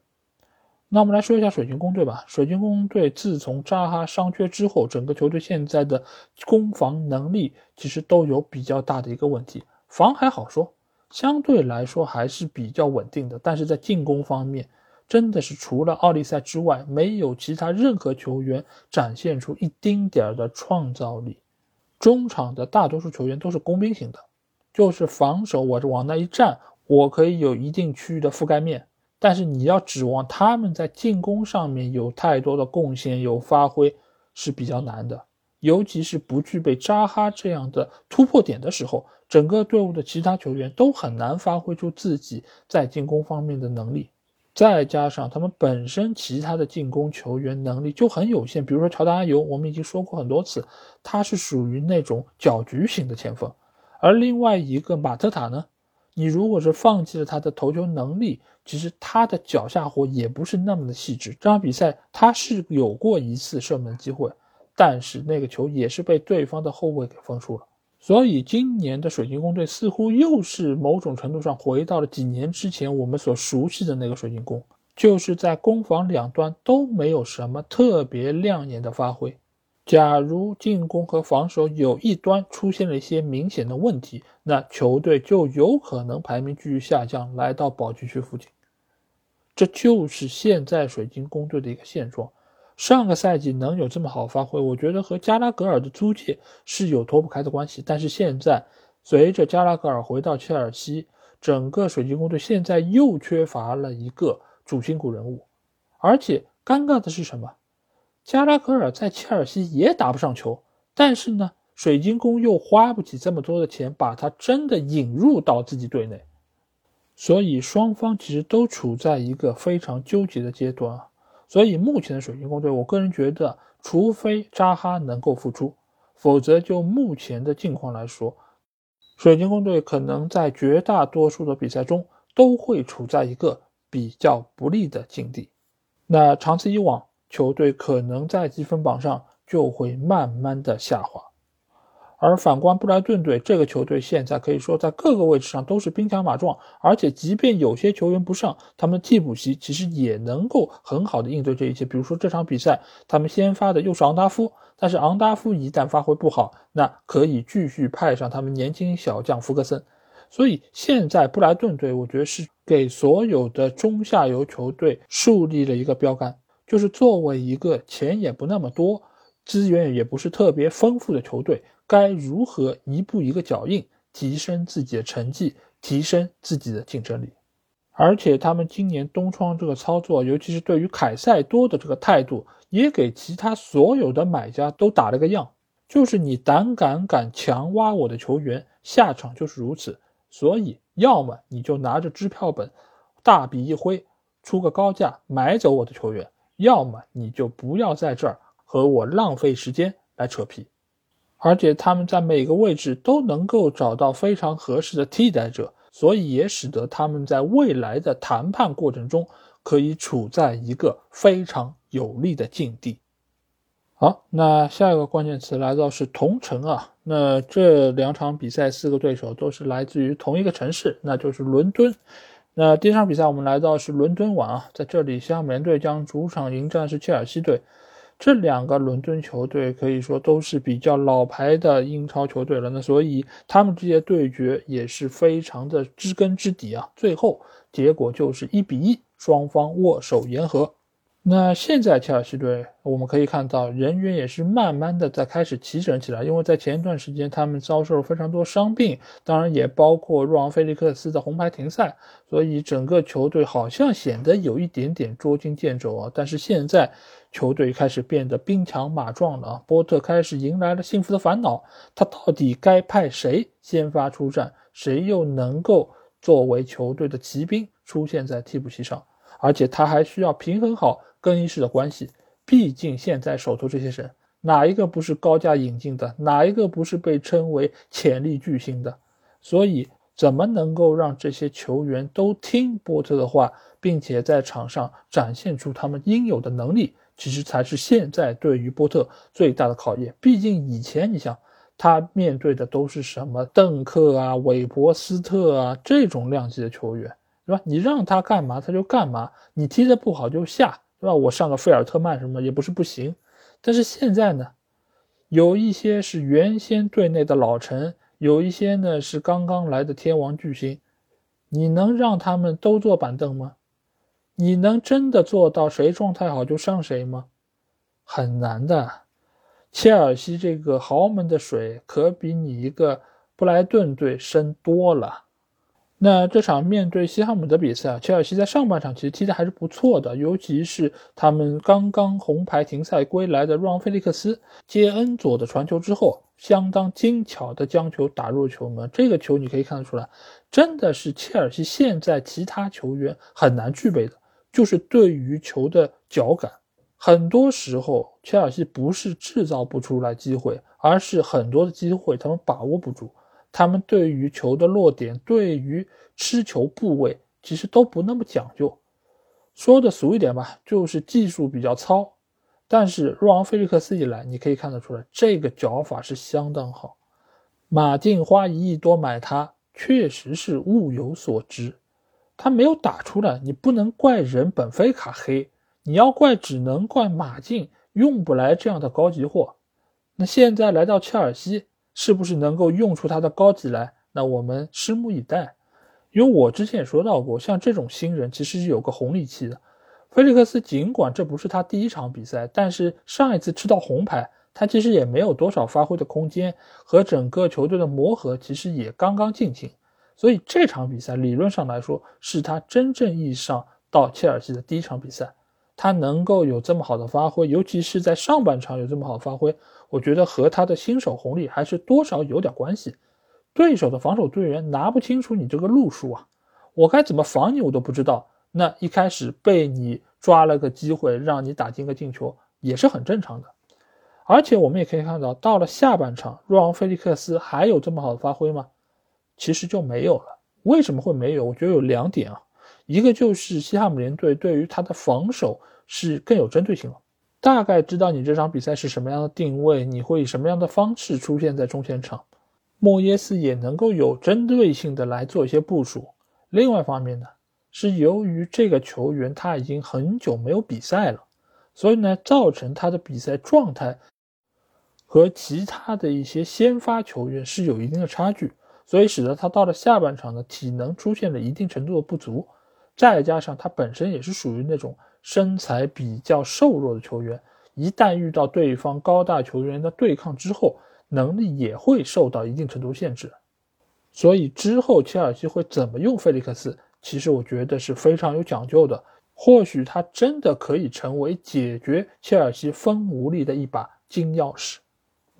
那我们来说一下水晶宫队吧。水晶宫队自从扎哈伤缺之后，整个球队现在的攻防能力其实都有比较大的一个问题。防还好说，相对来说还是比较稳定的。但是在进攻方面，真的是除了奥利赛之外，没有其他任何球员展现出一丁点儿的创造力。中场的大多数球员都是工兵型的。就是防守，我往那一站，我可以有一定区域的覆盖面。但是你要指望他们在进攻上面有太多的贡献、有发挥，是比较难的。尤其是不具备扎哈这样的突破点的时候，整个队伍的其他球员都很难发挥出自己在进攻方面的能力。再加上他们本身其他的进攻球员能力就很有限，比如说乔丹阿尤，我们已经说过很多次，他是属于那种搅局型的前锋，而另外一个马特塔呢，你如果是放弃了他的投球能力，其实他的脚下活也不是那么的细致。这场比赛他是有过一次射门机会，但是那个球也是被对方的后卫给封住了。所以，今年的水晶宫队似乎又是某种程度上回到了几年之前我们所熟悉的那个水晶宫，就是在攻防两端都没有什么特别亮眼的发挥。假如进攻和防守有一端出现了一些明显的问题，那球队就有可能排名继续下降，来到保级区附近。这就是现在水晶宫队的一个现状。上个赛季能有这么好发挥，我觉得和加拉格尔的租借是有脱不开的关系。但是现在，随着加拉格尔回到切尔西，整个水晶宫队现在又缺乏了一个主心骨人物。而且尴尬的是什么？加拉格尔在切尔西也打不上球，但是呢，水晶宫又花不起这么多的钱把他真的引入到自己队内，所以双方其实都处在一个非常纠结的阶段啊。所以目前的水晶宫队，我个人觉得，除非扎哈能够复出，否则就目前的境况来说，水晶宫队可能在绝大多数的比赛中都会处在一个比较不利的境地。那长此以往，球队可能在积分榜上就会慢慢的下滑。而反观布莱顿队这个球队，现在可以说在各个位置上都是兵强马壮，而且即便有些球员不上，他们替补席其实也能够很好的应对这一切。比如说这场比赛，他们先发的又是昂达夫，但是昂达夫一旦发挥不好，那可以继续派上他们年轻小将福格森。所以现在布莱顿队，我觉得是给所有的中下游球队树立了一个标杆，就是作为一个钱也不那么多，资源也不是特别丰富的球队。该如何一步一个脚印提升自己的成绩，提升自己的竞争力？而且他们今年东窗这个操作，尤其是对于凯塞多的这个态度，也给其他所有的买家都打了个样，就是你胆敢敢强挖我的球员，下场就是如此。所以，要么你就拿着支票本，大笔一挥，出个高价买走我的球员；要么你就不要在这儿和我浪费时间来扯皮。而且他们在每个位置都能够找到非常合适的替代者，所以也使得他们在未来的谈判过程中可以处在一个非常有利的境地。好，那下一个关键词来到是同城啊，那这两场比赛四个对手都是来自于同一个城市，那就是伦敦。那第一场比赛我们来到是伦敦碗啊，在这里西汉姆联队将主场迎战是切尔西队。这两个伦敦球队可以说都是比较老牌的英超球队了，那所以他们这些对决也是非常的知根知底啊。最后结果就是一比一，双方握手言和。那现在切尔西队，我们可以看到人员也是慢慢的在开始齐整起来，因为在前一段时间他们遭受了非常多伤病，当然也包括若昂·菲利克斯的红牌停赛，所以整个球队好像显得有一点点捉襟见肘啊。但是现在球队开始变得兵强马壮了，波特开始迎来了幸福的烦恼，他到底该派谁先发出战，谁又能够作为球队的骑兵出现在替补席上？而且他还需要平衡好更衣室的关系，毕竟现在手头这些人哪一个不是高价引进的，哪一个不是被称为潜力巨星的？所以怎么能够让这些球员都听波特的话，并且在场上展现出他们应有的能力，其实才是现在对于波特最大的考验。毕竟以前你想，他面对的都是什么邓克啊、韦伯斯特啊这种量级的球员。是吧？你让他干嘛他就干嘛，你踢得不好就下，对吧？我上个费尔特曼什么也不是不行，但是现在呢，有一些是原先队内的老臣，有一些呢是刚刚来的天王巨星，你能让他们都坐板凳吗？你能真的做到谁状态好就上谁吗？很难的。切尔西这个豪门的水可比你一个布莱顿队深多了。那这场面对西汉姆的比赛啊，切尔西在上半场其实踢的还是不错的，尤其是他们刚刚红牌停赛归来的若昂·菲利克斯接恩佐的传球之后，相当精巧的将球打入球门。这个球你可以看得出来，真的是切尔西现在其他球员很难具备的，就是对于球的脚感。很多时候，切尔西不是制造不出来机会，而是很多的机会他们把握不住。他们对于球的落点，对于吃球部位，其实都不那么讲究。说的俗一点吧，就是技术比较糙。但是若昂·菲利克斯一来，你可以看得出来，这个脚法是相当好。马竞花一亿多买他，确实是物有所值。他没有打出来，你不能怪人本菲卡黑，你要怪只能怪马竞用不来这样的高级货。那现在来到切尔西。是不是能够用出他的高级来？那我们拭目以待。因为我之前也说到过，像这种新人其实是有个红利期的。菲利克斯尽管这不是他第一场比赛，但是上一次吃到红牌，他其实也没有多少发挥的空间，和整个球队的磨合其实也刚刚进行。所以这场比赛理论上来说，是他真正意义上到切尔西的第一场比赛。他能够有这么好的发挥，尤其是在上半场有这么好发挥。我觉得和他的新手红利还是多少有点关系。对手的防守队员拿不清楚你这个路数啊，我该怎么防你我都不知道。那一开始被你抓了个机会，让你打进个进球也是很正常的。而且我们也可以看到，到了下半场，若昂·菲利克斯还有这么好的发挥吗？其实就没有了。为什么会没有？我觉得有两点啊，一个就是西汉姆联队对于他的防守是更有针对性了。大概知道你这场比赛是什么样的定位，你会以什么样的方式出现在中前场，莫耶斯也能够有针对性的来做一些部署。另外一方面呢，是由于这个球员他已经很久没有比赛了，所以呢，造成他的比赛状态和其他的一些先发球员是有一定的差距，所以使得他到了下半场的体能出现了一定程度的不足，再加上他本身也是属于那种。身材比较瘦弱的球员，一旦遇到对方高大球员的对抗之后，能力也会受到一定程度限制。所以之后切尔西会怎么用菲利克斯，其实我觉得是非常有讲究的。或许他真的可以成为解决切尔西锋无力的一把金钥匙。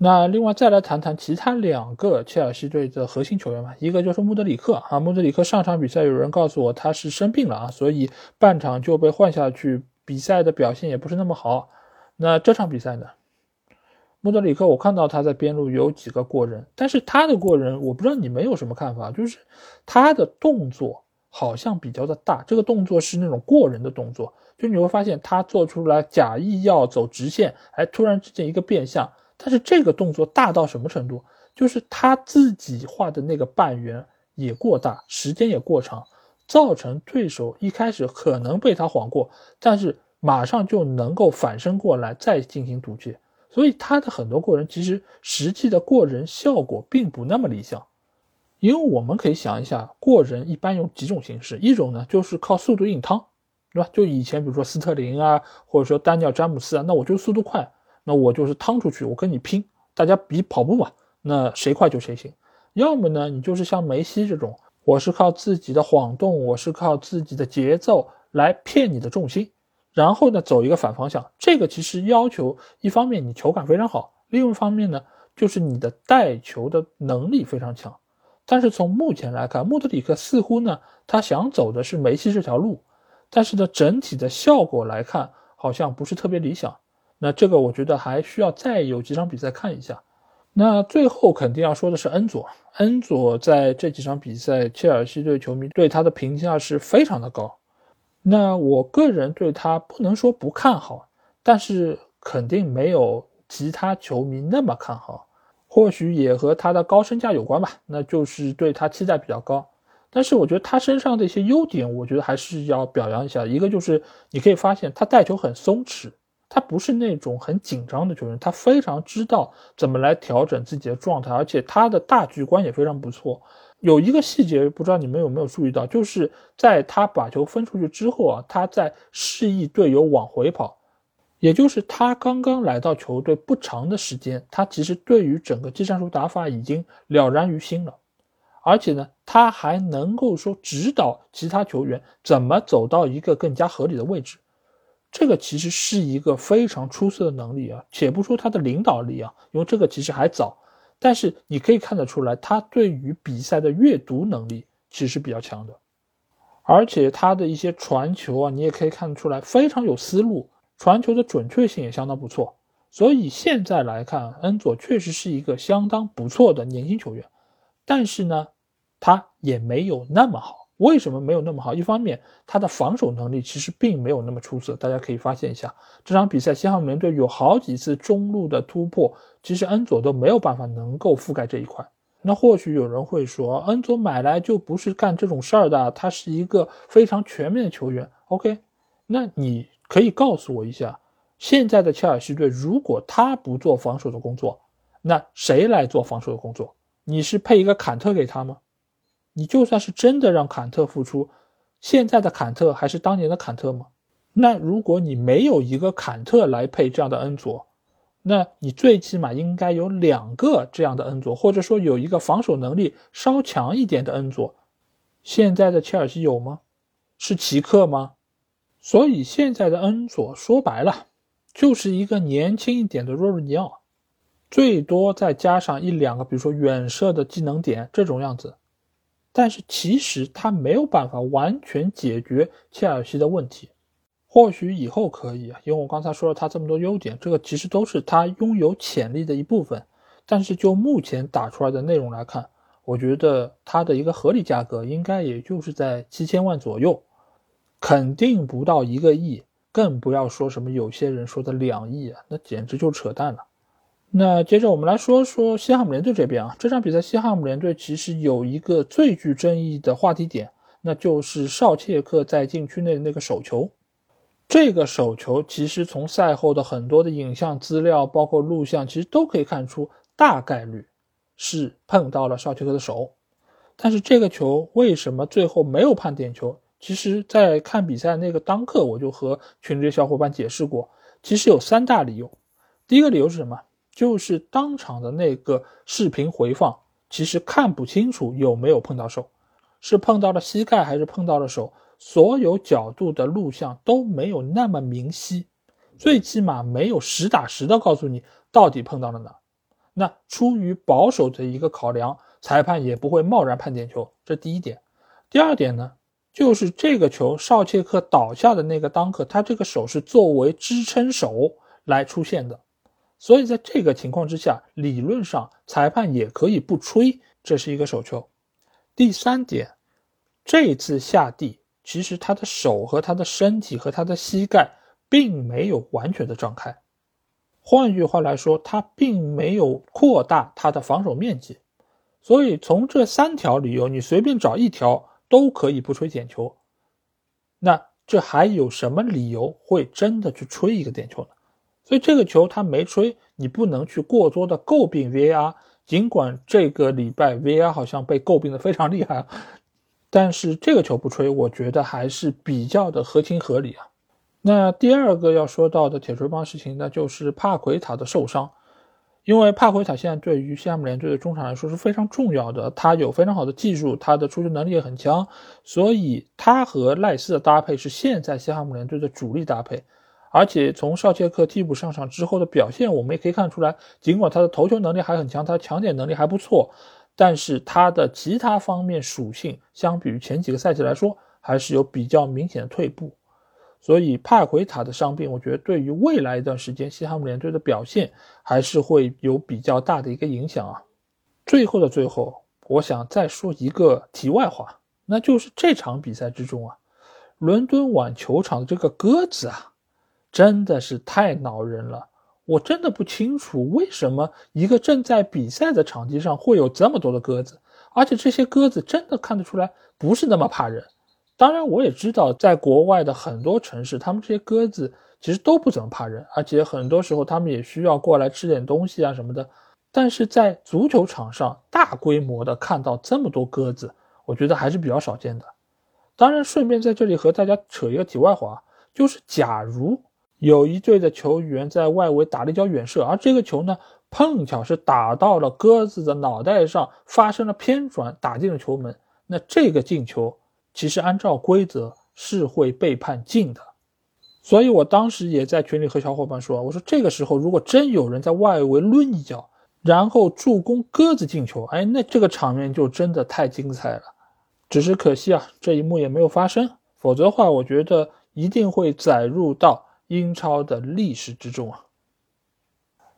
那另外再来谈谈其他两个切尔西队的核心球员吧，一个就是穆德里克啊，穆德里克上场比赛有人告诉我他是生病了啊，所以半场就被换下去，比赛的表现也不是那么好。那这场比赛呢，穆德里克我看到他在边路有几个过人，但是他的过人我不知道你们有什么看法，就是他的动作好像比较的大，这个动作是那种过人的动作，就你会发现他做出来假意要走直线，哎，突然之间一个变向。但是这个动作大到什么程度？就是他自己画的那个半圆也过大，时间也过长，造成对手一开始可能被他晃过，但是马上就能够反身过来再进行堵截。所以他的很多过人其实实际的过人效果并不那么理想。因为我们可以想一下，过人一般有几种形式，一种呢就是靠速度硬趟，对吧？就以前比如说斯特林啊，或者说丹尼尔詹姆斯啊，那我就速度快。那我就是趟出去，我跟你拼，大家比跑步嘛，那谁快就谁行。要么呢，你就是像梅西这种，我是靠自己的晃动，我是靠自己的节奏来骗你的重心，然后呢走一个反方向。这个其实要求一方面你球感非常好，另一方面呢就是你的带球的能力非常强。但是从目前来看，穆德里克似乎呢他想走的是梅西这条路，但是呢整体的效果来看好像不是特别理想。那这个我觉得还需要再有几场比赛看一下。那最后肯定要说的是恩佐，恩佐在这几场比赛，切尔西队球迷对他的评价是非常的高。那我个人对他不能说不看好，但是肯定没有其他球迷那么看好。或许也和他的高身价有关吧，那就是对他期待比较高。但是我觉得他身上的一些优点，我觉得还是要表扬一下。一个就是你可以发现他带球很松弛。他不是那种很紧张的球员，他非常知道怎么来调整自己的状态，而且他的大局观也非常不错。有一个细节，不知道你们有没有注意到，就是在他把球分出去之后啊，他在示意队友往回跑，也就是他刚刚来到球队不长的时间，他其实对于整个技战术打法已经了然于心了。而且呢，他还能够说指导其他球员怎么走到一个更加合理的位置，这个其实是一个非常出色的能力啊。且不说他的领导力啊，因为这个其实还早，但是你可以看得出来，他对于比赛的阅读能力其实是比较强的，而且他的一些传球啊，你也可以看得出来非常有思路，传球的准确性也相当不错。所以现在来看，恩佐确实是一个相当不错的年轻球员，但是呢，他也没有那么好。为什么没有那么好？一方面，他的防守能力其实并没有那么出色。大家可以发现一下，这场比赛西汉姆联队有好几次中路的突破，其实恩佐都没有办法能够覆盖这一块。那或许有人会说，恩佐买来就不是干这种事儿的，他是一个非常全面的球员。OK，那你可以告诉我一下。现在的切尔西队，如果他不做防守的工作，那谁来做防守的工作？你是配一个坎特给他吗？你就算是真的让坎特复出，现在的坎特还是当年的坎特吗？那如果你没有一个坎特来配这样的恩佐，那你最起码应该有两个这样的恩佐，或者说有一个防守能力稍强一点的恩佐。现在的切尔西有吗？是奇克吗？所以现在的恩佐说白了。就是一个年轻一点的若日尼奥，最多再加上一两个，比如说远射的技能点这种样子，但是其实他没有办法完全解决切尔西的问题。或许以后可以啊，因为我刚才说了他这么多优点，这个其实都是他拥有潜力的一部分。但是就目前打出来的内容来看，我觉得他的一个合理价格应该也就是在七千万左右，肯定不到一个亿。更不要说什么有些人说的两亿啊，那简直就扯淡了。那接着我们来说说西汉姆联队这边啊，这场比赛西汉姆联队其实有一个最具争议的话题点，那就是绍切克在禁区内的那个手球。这个手球其实从赛后的很多的影像资料，包括录像，其实都可以看出大概率是碰到了少切克的手。但是这个球为什么最后没有判点球？其实，在看比赛那个当刻，我就和群里的小伙伴解释过，其实有三大理由。第一个理由是什么？就是当场的那个视频回放，其实看不清楚有没有碰到手，是碰到了膝盖还是碰到了手，所有角度的录像都没有那么明晰，最起码没有实打实的告诉你到底碰到了哪。那出于保守的一个考量，裁判也不会贸然判点球，这第一点。第二点呢？就是这个球，绍切克倒下的那个当刻，他这个手是作为支撑手来出现的，所以在这个情况之下，理论上裁判也可以不吹，这是一个手球。第三点，这次下地，其实他的手和他的身体和他的膝盖并没有完全的张开，换句话来说，他并没有扩大他的防守面积，所以从这三条理由，你随便找一条。都可以不吹点球，那这还有什么理由会真的去吹一个点球呢？所以这个球他没吹，你不能去过多的诟病 VAR。尽管这个礼拜 VAR 好像被诟病的非常厉害，但是这个球不吹，我觉得还是比较的合情合理啊。那第二个要说到的铁锤帮事情，那就是帕奎塔的受伤。因为帕奎塔现在对于西汉姆联队的中场来说是非常重要的，他有非常好的技术，他的出球能力也很强，所以他和赖斯的搭配是现在西汉姆联队的主力搭配。而且从绍切克替补上场之后的表现，我们也可以看出来，尽管他的头球能力还很强，他的抢点能力还不错，但是他的其他方面属性相比于前几个赛季来说，还是有比较明显的退步。所以帕奎塔的伤病，我觉得对于未来一段时间西汉姆联队的表现还是会有比较大的一个影响啊。最后的最后，我想再说一个题外话，那就是这场比赛之中啊，伦敦碗球场的这个鸽子啊，真的是太恼人了。我真的不清楚为什么一个正在比赛的场地上会有这么多的鸽子，而且这些鸽子真的看得出来不是那么怕人。当然，我也知道，在国外的很多城市，他们这些鸽子其实都不怎么怕人，而且很多时候他们也需要过来吃点东西啊什么的。但是在足球场上大规模的看到这么多鸽子，我觉得还是比较少见的。当然，顺便在这里和大家扯一个题外话，就是假如有一队的球员在外围打了一脚远射，而这个球呢，碰巧是打到了鸽子的脑袋上，发生了偏转，打进了球门。那这个进球其实按照规则是会被判进的。所以我当时也在群里和小伙伴说：“我说这个时候如果真有人在外围抡一脚，然后助攻鸽子进球，哎，那这个场面就真的太精彩了。只是可惜啊，这一幕也没有发生，否则的话，我觉得一定会载入到英超的历史之中啊。”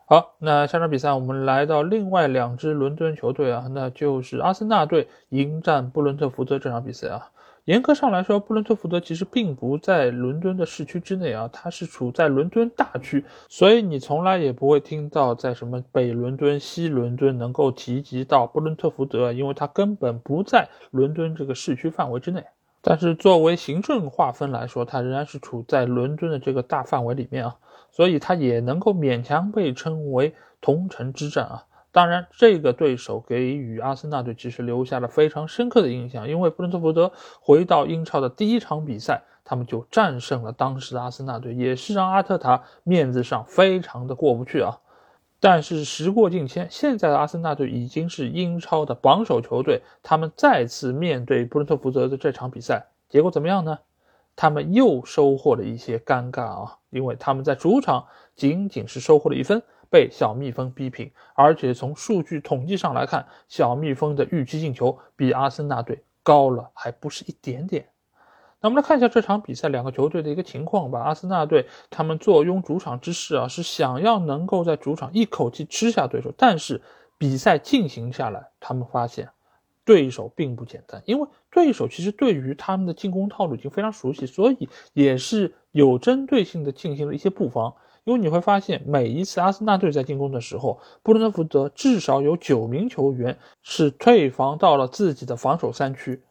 好，那下场比赛我们来到另外两支伦敦球队啊，那就是阿森纳队迎战布伦特福德这场比赛啊。严格上来说，布伦特福德其实并不在伦敦的市区之内啊，它是处在伦敦大区，所以你从来也不会听到在什么北伦敦、西伦敦能够提及到布伦特福德，因为它根本不在伦敦这个市区范围之内。但是作为行政划分来说，它仍然是处在伦敦的这个大范围里面啊，所以它也能够勉强被称为同城之战啊。当然，这个对手给予阿森纳队其实留下了非常深刻的印象，因为布伦特福德回到英超的第一场比赛，他们就战胜了当时的阿森纳队，也是让阿特塔面子上非常的过不去啊。但是时过境迁，现在的阿森纳队已经是英超的榜首球队，他们再次面对布伦特福德的这场比赛，结果怎么样呢？他们又收获了一些尴尬啊，因为他们在主场仅仅是收获了一分。被小蜜蜂逼平，而且从数据统计上来看，小蜜蜂的预期进球比阿森纳队高了，还不是一点点。那我们来看一下这场比赛两个球队的一个情况吧。阿森纳队他们坐拥主场之势啊，是想要能够在主场一口气吃下对手。但是比赛进行下来，他们发现对手并不简单，因为对手其实对于他们的进攻套路已经非常熟悉，所以也是有针对性的进行了一些布防。因为你会发现，每一次阿森纳队在进攻的时候，布伦特福德至少有九名球员是退防到了自己的防守三区，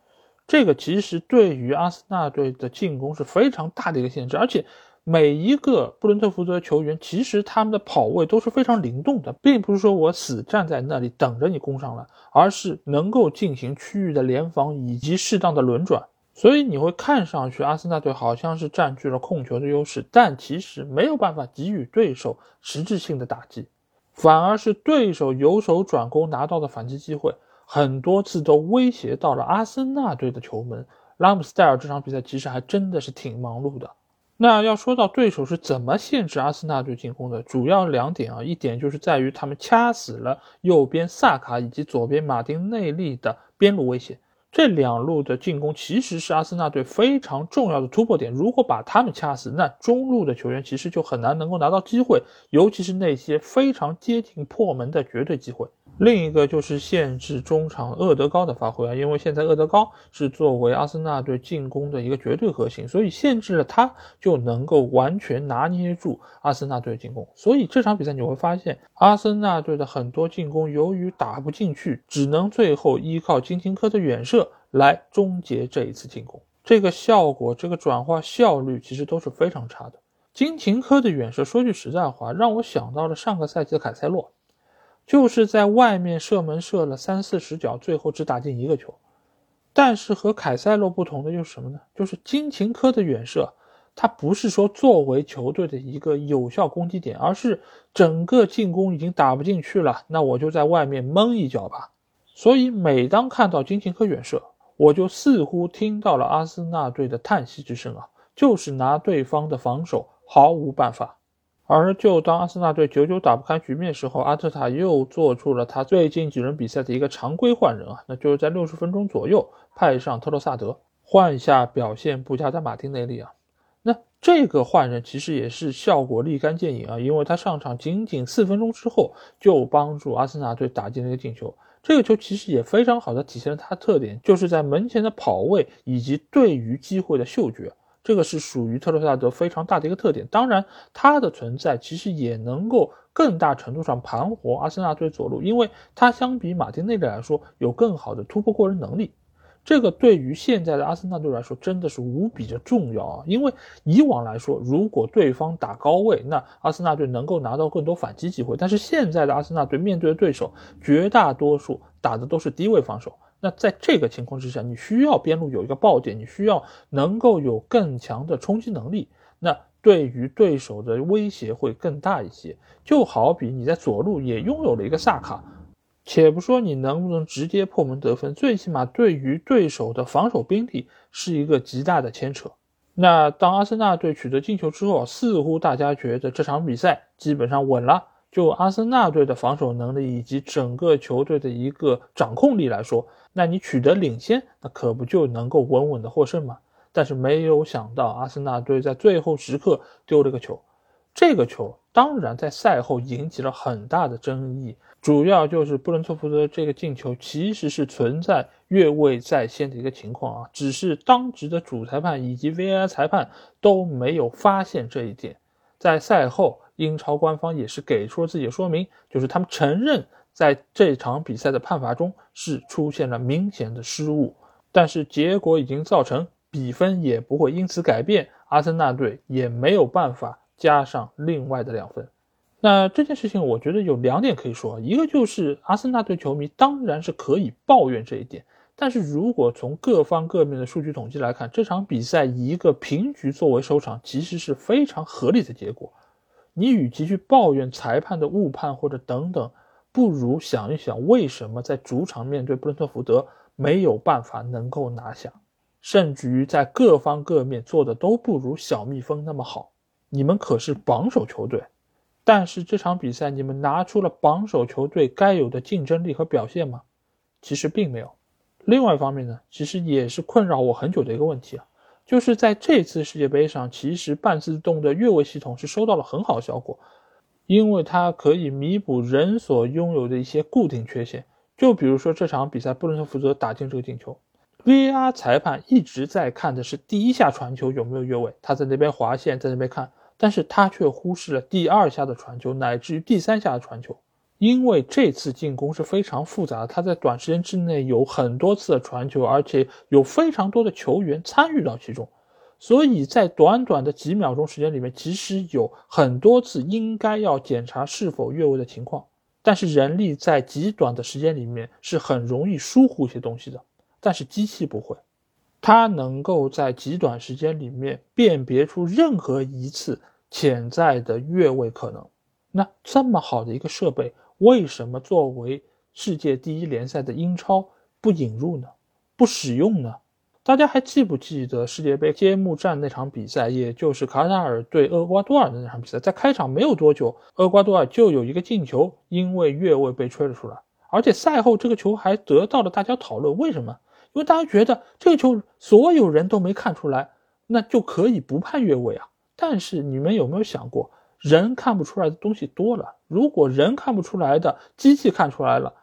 这个其实对于阿森纳队的进攻是非常大的一个限制。而且每一个布伦特福德球员，其实他们的跑位都是非常灵动的，并不是说我死站在那里等着你攻上来，而是能够进行区域的联防以及适当的轮转。所以你会看上去阿森纳队好像是占据了控球的优势，但其实没有办法给予对手实质性的打击，反而是对手由守转攻拿到的反击机会，很多次都威胁到了阿森纳队的球门。拉姆斯戴尔这场比赛其实还真的是挺忙碌的。那要说到对手是怎么限制阿森纳队进攻的，主要两点啊，一点就是在于他们掐死了右边萨卡以及左边马丁内利的边路威胁。这两路的进攻其实是阿森纳队非常重要的突破点，如果把他们掐死，那中路的球员其实就很难能够拿到机会，尤其是那些非常接近破门的绝对机会。另一个就是限制中场厄德高的发挥啊，因为现在厄德高是作为阿森纳队进攻的一个绝对核心，所以限制了他就能够完全拿捏住阿森纳队进攻。所以这场比赛你会发现，阿森纳队的很多进攻由于打不进去，只能最后依靠金琴科的远射来终结这一次进攻。这个效果、这个转化效率其实都是非常差的。金琴科的远射，说句实在话，让我想到了上个赛季的凯塞洛。就是在外面射门射了三四十脚，最后只打进一个球。但是和凯塞洛不同的就是什么呢？就是金琴科的远射，它不是说作为球队的一个有效攻击点，而是整个进攻已经打不进去了，那我就在外面蒙一脚吧。所以每当看到金琴科远射，我就似乎听到了阿森纳队的叹息之声啊，就是拿对方的防守毫无办法。而就当阿森纳队久久打不开局面的时候，阿特塔又做出了他最近几轮比赛的一个常规换人啊，那就是在六十分钟左右派上特洛萨德，换下表现不佳的马丁内利啊。那这个换人其实也是效果立竿见影啊，因为他上场仅仅四分钟之后就帮助阿森纳队打进了一个进球。这个球其实也非常好的体现了他的特点，就是在门前的跑位以及对于机会的嗅觉。这个是属于特洛萨德非常大的一个特点，当然，他的存在其实也能够更大程度上盘活阿森纳队左路，因为他相比马丁内利来说有更好的突破过人能力。这个对于现在的阿森纳队来说真的是无比的重要啊！因为以往来说，如果对方打高位，那阿森纳队能够拿到更多反击机会，但是现在的阿森纳队面对的对手绝大多数打的都是低位防守。那在这个情况之下，你需要边路有一个爆点，你需要能够有更强的冲击能力。那对于对手的威胁会更大一些。就好比你在左路也拥有了一个萨卡，且不说你能不能直接破门得分，最起码对于对手的防守兵力是一个极大的牵扯。那当阿森纳队取得进球之后，似乎大家觉得这场比赛基本上稳了。就阿森纳队的防守能力以及整个球队的一个掌控力来说，那你取得领先，那可不就能够稳稳的获胜吗？但是没有想到，阿森纳队在最后时刻丢了个球。这个球当然在赛后引起了很大的争议，主要就是布伦特福德这个进球其实是存在越位在先的一个情况啊，只是当值的主裁判以及 VAR 裁判都没有发现这一点，在赛后。英超官方也是给出了自己的说明，就是他们承认在这场比赛的判罚中是出现了明显的失误，但是结果已经造成比分也不会因此改变，阿森纳队也没有办法加上另外的两分。那这件事情我觉得有两点可以说，一个就是阿森纳队球迷当然是可以抱怨这一点，但是如果从各方各面的数据统计来看，这场比赛以一个平局作为收场，其实是非常合理的结果。你与其去抱怨裁判的误判或者等等，不如想一想为什么在主场面对布伦特福德没有办法能够拿下，甚至于在各方各面做的都不如小蜜蜂那么好。你们可是榜首球队，但是这场比赛你们拿出了榜首球队该有的竞争力和表现吗？其实并没有。另外一方面呢，其实也是困扰我很久的一个问题啊。就是在这次世界杯上，其实半自动的越位系统是收到了很好效果，因为它可以弥补人所拥有的一些固定缺陷。就比如说这场比赛，布伦特福德打进这个进球，VR 裁判一直在看的是第一下传球有没有越位，他在那边划线，在那边看，但是他却忽视了第二下的传球，乃至于第三下的传球。因为这次进攻是非常复杂的，他在短时间之内有很多次的传球，而且有非常多的球员参与到其中，所以在短短的几秒钟时间里面，其实有很多次应该要检查是否越位的情况。但是人力在极短的时间里面是很容易疏忽一些东西的，但是机器不会，它能够在极短时间里面辨别出任何一次潜在的越位可能。那这么好的一个设备。为什么作为世界第一联赛的英超不引入呢？不使用呢？大家还记不记得世界杯揭幕战那场比赛，也就是卡塔尔对厄瓜多尔的那场比赛？在开场没有多久，厄瓜多尔就有一个进球，因为越位被吹了出来。而且赛后这个球还得到了大家讨论，为什么？因为大家觉得这个球所有人都没看出来，那就可以不判越位啊。但是你们有没有想过？人看不出来的东西多了，如果人看不出来的，机器看出来了，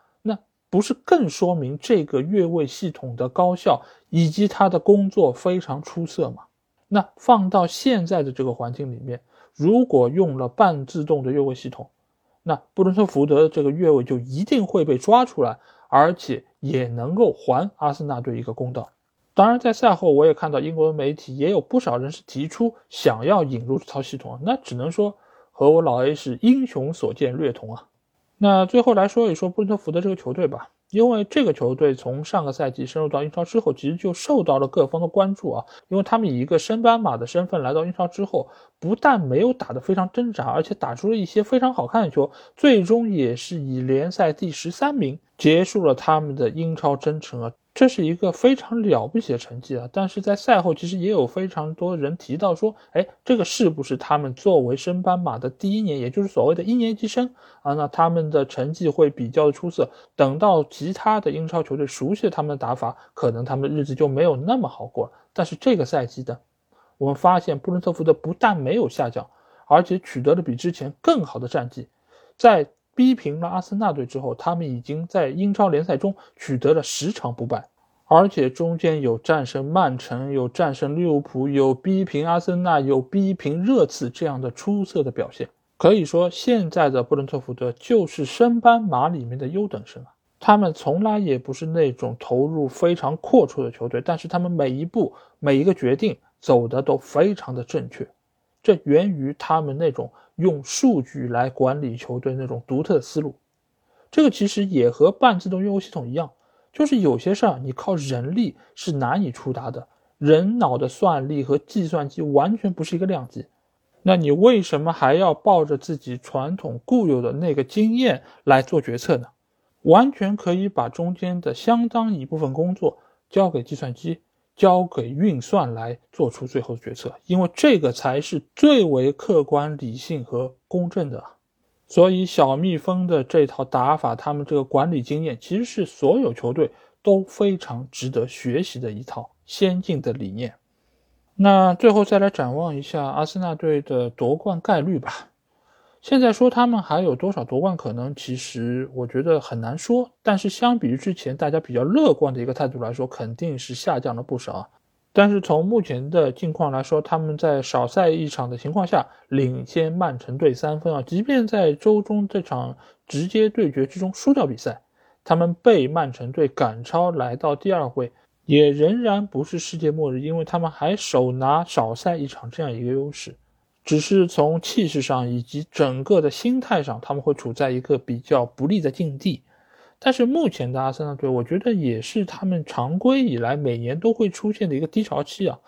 不是更说明这个越位系统的高效以及它的工作非常出色吗？那放到现在的这个环境里面，如果用了半自动的越位系统，那布伦特福德的这个越位就一定会被抓出来，而且也能够还阿森纳队一个公道。当然，在赛后我也看到英国的媒体也有不少人是提出想要引入这套系统，那只能说。和我老 A 是英雄所见略同啊。那最后来说一说布伦特福德这个球队吧，因为这个球队从上个赛季深入到英超之后，其实就受到了各方的关注啊。因为他们以一个升班马的身份来到英超之后，不但没有打得非常挣扎，而且打出了一些非常好看的球，最终也是以联赛第十三名结束了他们的英超征程啊。这是一个非常了不起的成绩啊！但是在赛后，其实也有非常多人提到说，哎，这个是不是他们作为升班马的第一年，也就是所谓的一年级生啊？那他们的成绩会比较的出色。等到其他的英超球队熟悉了他们的打法，可能他们的日子就没有那么好过了。但是这个赛季的，我们发现布伦特福德不但没有下降，而且取得了比之前更好的战绩，在。逼平了阿森纳队之后，他们已经在英超联赛中取得了十场不败，而且中间有战胜曼城、有战胜利物浦、有逼平阿森纳、有逼平热刺这样的出色的表现。可以说，现在的布伦特福德就是升班马里面的优等生啊。他们从来也不是那种投入非常阔绰的球队，但是他们每一步、每一个决定走的都非常的正确，这源于他们那种。用数据来管理球队那种独特的思路，这个其实也和半自动用户系统一样，就是有些事儿你靠人力是难以触达的，人脑的算力和计算机完全不是一个量级。那你为什么还要抱着自己传统固有的那个经验来做决策呢？完全可以把中间的相当一部分工作交给计算机、交给运算来做出最后的决策，因为这个才是最为客观、理性和公正的。所以，小蜜蜂的这套打法，他们这个管理经验，其实是所有球队都非常值得学习的一套先进的理念。那最后再来展望一下阿森纳队的夺冠概率吧。现在说他们还有多少夺冠可能，其实我觉得很难说。但是相比于之前大家比较乐观的一个态度来说，肯定是下降了不少。但是从目前的境况来说，他们在少赛一场的情况下领先曼城队三分啊。即便在周中这场直接对决之中输掉比赛，他们被曼城队赶超来到第二位。也仍然不是世界末日，因为他们还手拿少赛一场这样一个优势，只是从气势上以及整个的心态上，他们会处在一个比较不利的境地。但是目前的阿森纳队，我觉得也是他们常规以来每年都会出现的一个低潮期啊。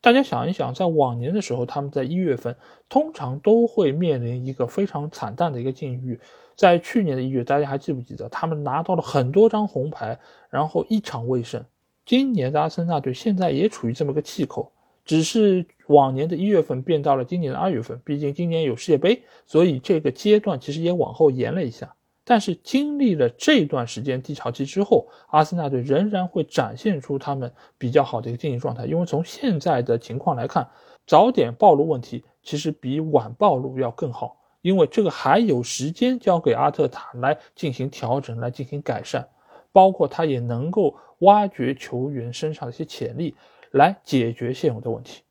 大家想一想，在往年的时候，他们在一月份通常都会面临一个非常惨淡的一个境遇。在去年的一月，大家还记不记得他们拿到了很多张红牌，然后一场未胜。今年的阿森纳队现在也处于这么个气口，只是往年的一月份变到了今年的二月份。毕竟今年有世界杯，所以这个阶段其实也往后延了一下。但是经历了这段时间低潮期之后，阿森纳队仍然会展现出他们比较好的一个竞技状态。因为从现在的情况来看，早点暴露问题其实比晚暴露要更好，因为这个还有时间交给阿特塔来进行调整、来进行改善，包括他也能够。挖掘球员身上的一些潜力，来解决现有的问题。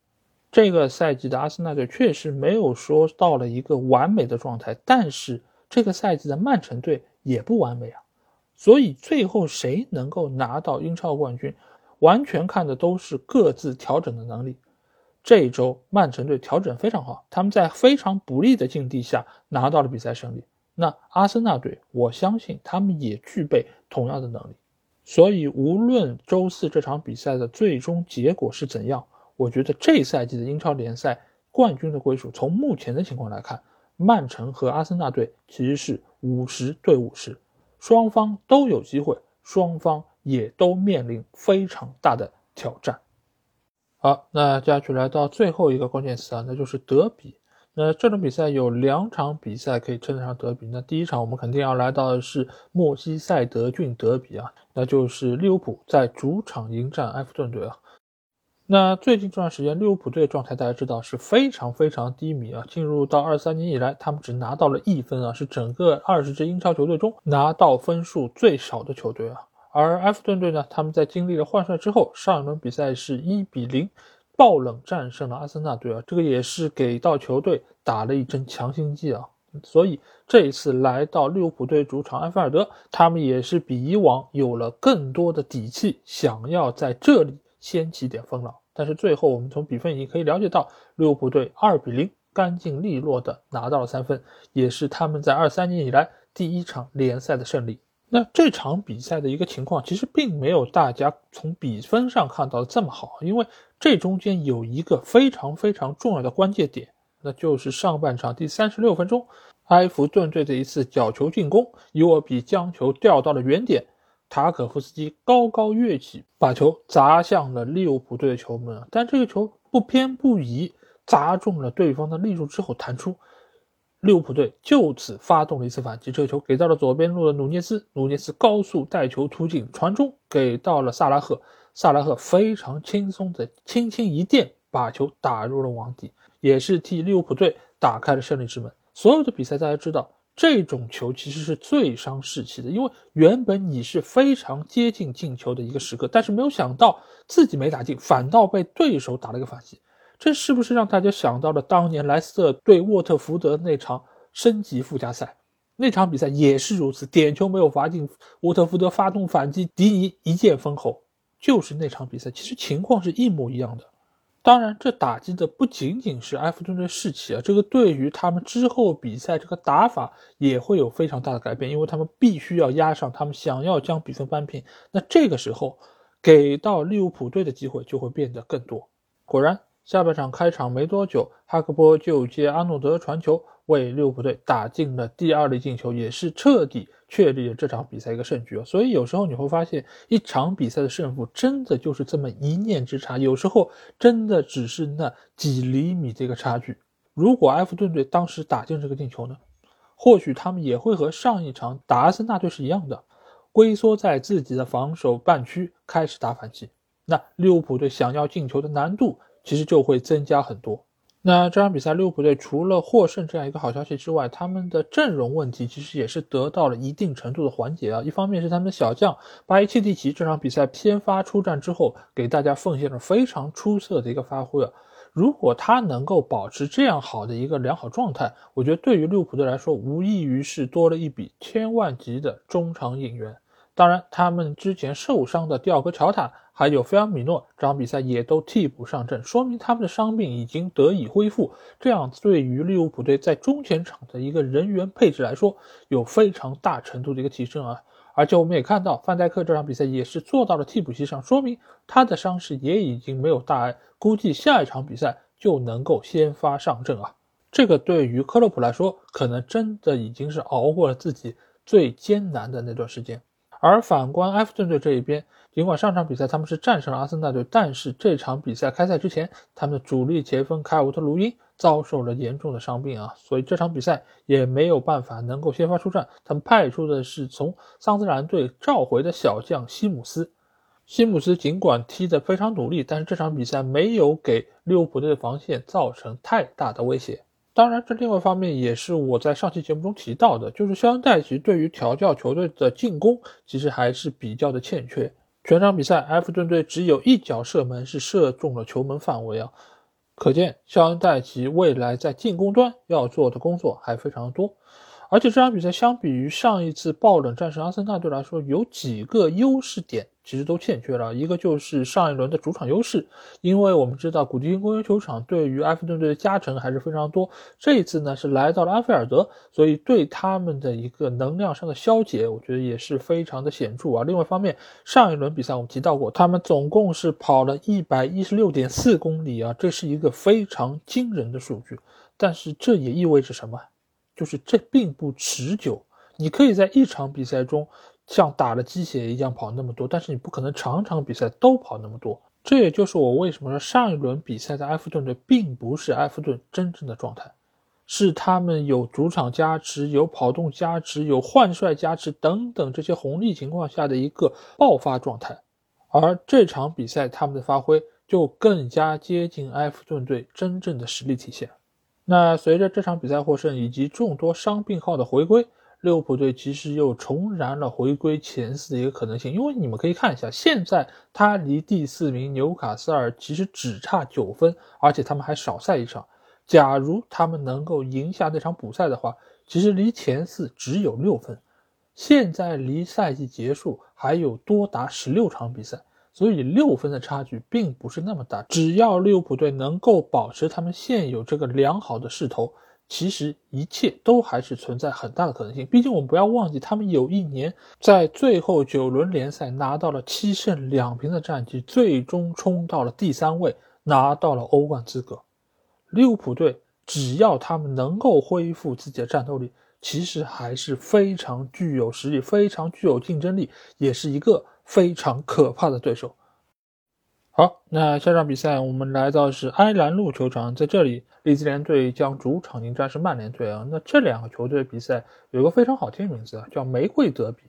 这个赛季的阿森纳队确实没有说到了一个完美的状态，但是这个赛季的曼城队也不完美啊。所以最后谁能够拿到英超冠军，完全看的都是各自调整的能力。这一周曼城队调整非常好，他们在非常不利的境地下拿到了比赛胜利。那阿森纳队，我相信他们也具备同样的能力。所以，无论周四这场比赛的最终结果是怎样，我觉得这赛季的英超联赛冠军的归属，从目前的情况来看，曼城和阿森纳队其实是五十对五十，双方都有机会，双方也都面临非常大的挑战。好，那接下去来到最后一个关键词啊，那就是德比。那这种比赛有两场比赛可以称得上德比。那第一场我们肯定要来到的是莫西塞德郡德比啊，那就是利物浦在主场迎战埃弗顿队啊。那最近这段时间利物浦队状态大家知道是非常非常低迷啊，进入到二三年以来，他们只拿到了一分啊，是整个二十支英超球队中拿到分数最少的球队啊。而埃弗顿队呢，他们在经历了换帅之后，上一轮比赛是一比零。爆冷战胜了阿森纳队啊，这个也是给到球队打了一针强心剂啊。所以这一次来到利物浦队主场安菲尔德，他们也是比以往有了更多的底气，想要在这里掀起点风浪。但是最后我们从比分已经可以了解到，利物浦队二比零干净利落的拿到了三分，也是他们在二三年以来第一场联赛的胜利。那这场比赛的一个情况，其实并没有大家从比分上看到的这么好，因为这中间有一个非常非常重要的关键点，那就是上半场第三十六分钟，埃弗顿队的一次角球进攻，尤尔比将球调到了原点，塔可夫斯基高高跃起，把球砸向了利物浦队的球门，但这个球不偏不倚，砸中了对方的立柱之后弹出。利物浦队就此发动了一次反击，这个球给到了左边路的努涅斯，努涅斯高速带球突进，传中给到了萨拉赫，萨拉赫非常轻松的轻轻一垫，把球打入了网底，也是替利物浦队打开了胜利之门。所有的比赛大家知道，这种球其实是最伤士气的，因为原本你是非常接近进球的一个时刻，但是没有想到自己没打进，反倒被对手打了个反击。这是不是让大家想到了当年莱斯特对沃特福德那场升级附加赛？那场比赛也是如此，点球没有罚进，沃特福德发动反击，迪尼一剑封喉。就是那场比赛，其实情况是一模一样的。当然，这打击的不仅仅是埃弗顿的士气啊，这个对于他们之后比赛这个打法也会有非常大的改变，因为他们必须要压上他们想要将比分扳平。那这个时候给到利物浦队的机会就会变得更多。果然。下半场开场没多久，哈克波就接阿诺德传球，为利物浦队打进了第二粒进球，也是彻底确立了这场比赛一个胜局。所以有时候你会发现，一场比赛的胜负真的就是这么一念之差，有时候真的只是那几厘米这个差距。如果埃弗顿队当时打进这个进球呢，或许他们也会和上一场打阿森纳队是一样的，龟缩在自己的防守半区开始打反击。那利物浦队想要进球的难度其实就会增加很多。那这场比赛利物浦队除了获胜这样一个好消息之外，他们的阵容问题其实也是得到了一定程度的缓解啊。一方面是他们的小将巴伊切蒂奇这场比赛先发出战之后，给大家奉献了非常出色的一个发挥啊。如果他能够保持这样好的一个良好状态，我觉得对于利物浦队来说，无异于是多了一笔千万级的中场引援。当然，他们之前受伤的蒂奥戈乔塔还有菲尔米诺这场比赛也都替补上阵，说明他们的伤病已经得以恢复。这样对于利物浦队在中前场的一个人员配置来说，有非常大程度的一个提升啊！而且我们也看到，范戴克这场比赛也是做到了替补席上，说明他的伤势也已经没有大碍，估计下一场比赛就能够先发上阵啊！这个对于克洛普来说，可能真的已经是熬过了自己最艰难的那段时间。而反观埃弗顿队这一边，尽管上场比赛他们是战胜了阿森纳队，但是这场比赛开赛之前，他们的主力前锋凯尔沃特·卢因遭受了严重的伤病啊，所以这场比赛也没有办法能够先发出战。他们派出的是从桑德兰队召回的小将西姆斯。西姆斯尽管踢得非常努力，但是这场比赛没有给利物浦队的防线造成太大的威胁。当然，这另外一方面也是我在上期节目中提到的，就是肖恩戴奇对于调教球队的进攻其实还是比较的欠缺。全场比赛，埃弗顿队只有一脚射门是射中了球门范围啊，可见肖恩戴奇未来在进攻端要做的工作还非常多。而且这场比赛相比于上一次爆冷战胜阿森纳队来说，有几个优势点其实都欠缺了。一个就是上一轮的主场优势，因为我们知道古迪公园球场对于埃弗顿队的加成还是非常多。这一次呢是来到了安菲尔德，所以对他们的一个能量上的消解，我觉得也是非常的显著啊。另外一方面，上一轮比赛我们提到过，他们总共是跑了一百一十六点四公里啊，这是一个非常惊人的数据。但是这也意味着什么？就是这并不持久，你可以在一场比赛中像打了鸡血一样跑那么多，但是你不可能场场比赛都跑那么多。这也就是我为什么说上一轮比赛的埃弗顿队并不是埃弗顿真正的状态，是他们有主场加持、有跑动加持、有换帅加持等等这些红利情况下的一个爆发状态。而这场比赛他们的发挥就更加接近埃弗顿队真正的实力体现。那随着这场比赛获胜以及众多伤病号的回归，利物浦队其实又重燃了回归前四的一个可能性。因为你们可以看一下，现在他离第四名纽卡斯尔其实只差九分，而且他们还少赛一场。假如他们能够赢下那场补赛的话，其实离前四只有六分。现在离赛季结束还有多达十六场比赛。所以六分的差距并不是那么大，只要利物浦队能够保持他们现有这个良好的势头，其实一切都还是存在很大的可能性。毕竟我们不要忘记，他们有一年在最后九轮联赛拿到了七胜两平的战绩，最终冲到了第三位，拿到了欧冠资格。利物浦队只要他们能够恢复自己的战斗力，其实还是非常具有实力、非常具有竞争力，也是一个。非常可怕的对手。好，那下场比赛我们来到是埃兰路球场，在这里，利兹联队将主场迎战是曼联队啊。那这两个球队比赛有个非常好听的名字啊，叫玫瑰德比。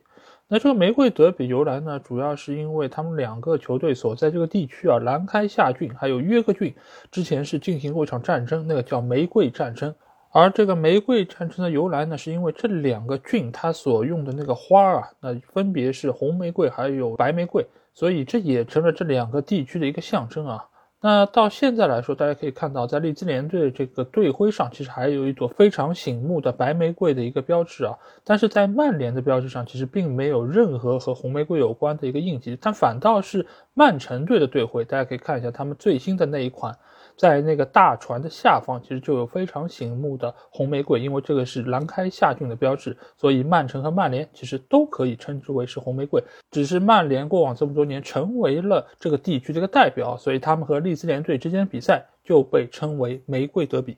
那这个玫瑰德比由来呢，主要是因为他们两个球队所在这个地区啊，兰开夏郡还有约克郡之前是进行过一场战争，那个叫玫瑰战争。而这个玫瑰战争的由来呢，是因为这两个郡它所用的那个花啊，那分别是红玫瑰还有白玫瑰，所以这也成了这两个地区的一个象征啊。那到现在来说，大家可以看到，在利兹联队这个队徽上，其实还有一朵非常醒目的白玫瑰的一个标志啊。但是在曼联的标志上，其实并没有任何和红玫瑰有关的一个印记，但反倒是曼城队的队徽，大家可以看一下他们最新的那一款。在那个大船的下方，其实就有非常醒目的红玫瑰，因为这个是兰开夏郡的标志，所以曼城和曼联其实都可以称之为是红玫瑰。只是曼联过往这么多年成为了这个地区的一个代表，所以他们和利兹联队之间的比赛就被称为玫瑰德比。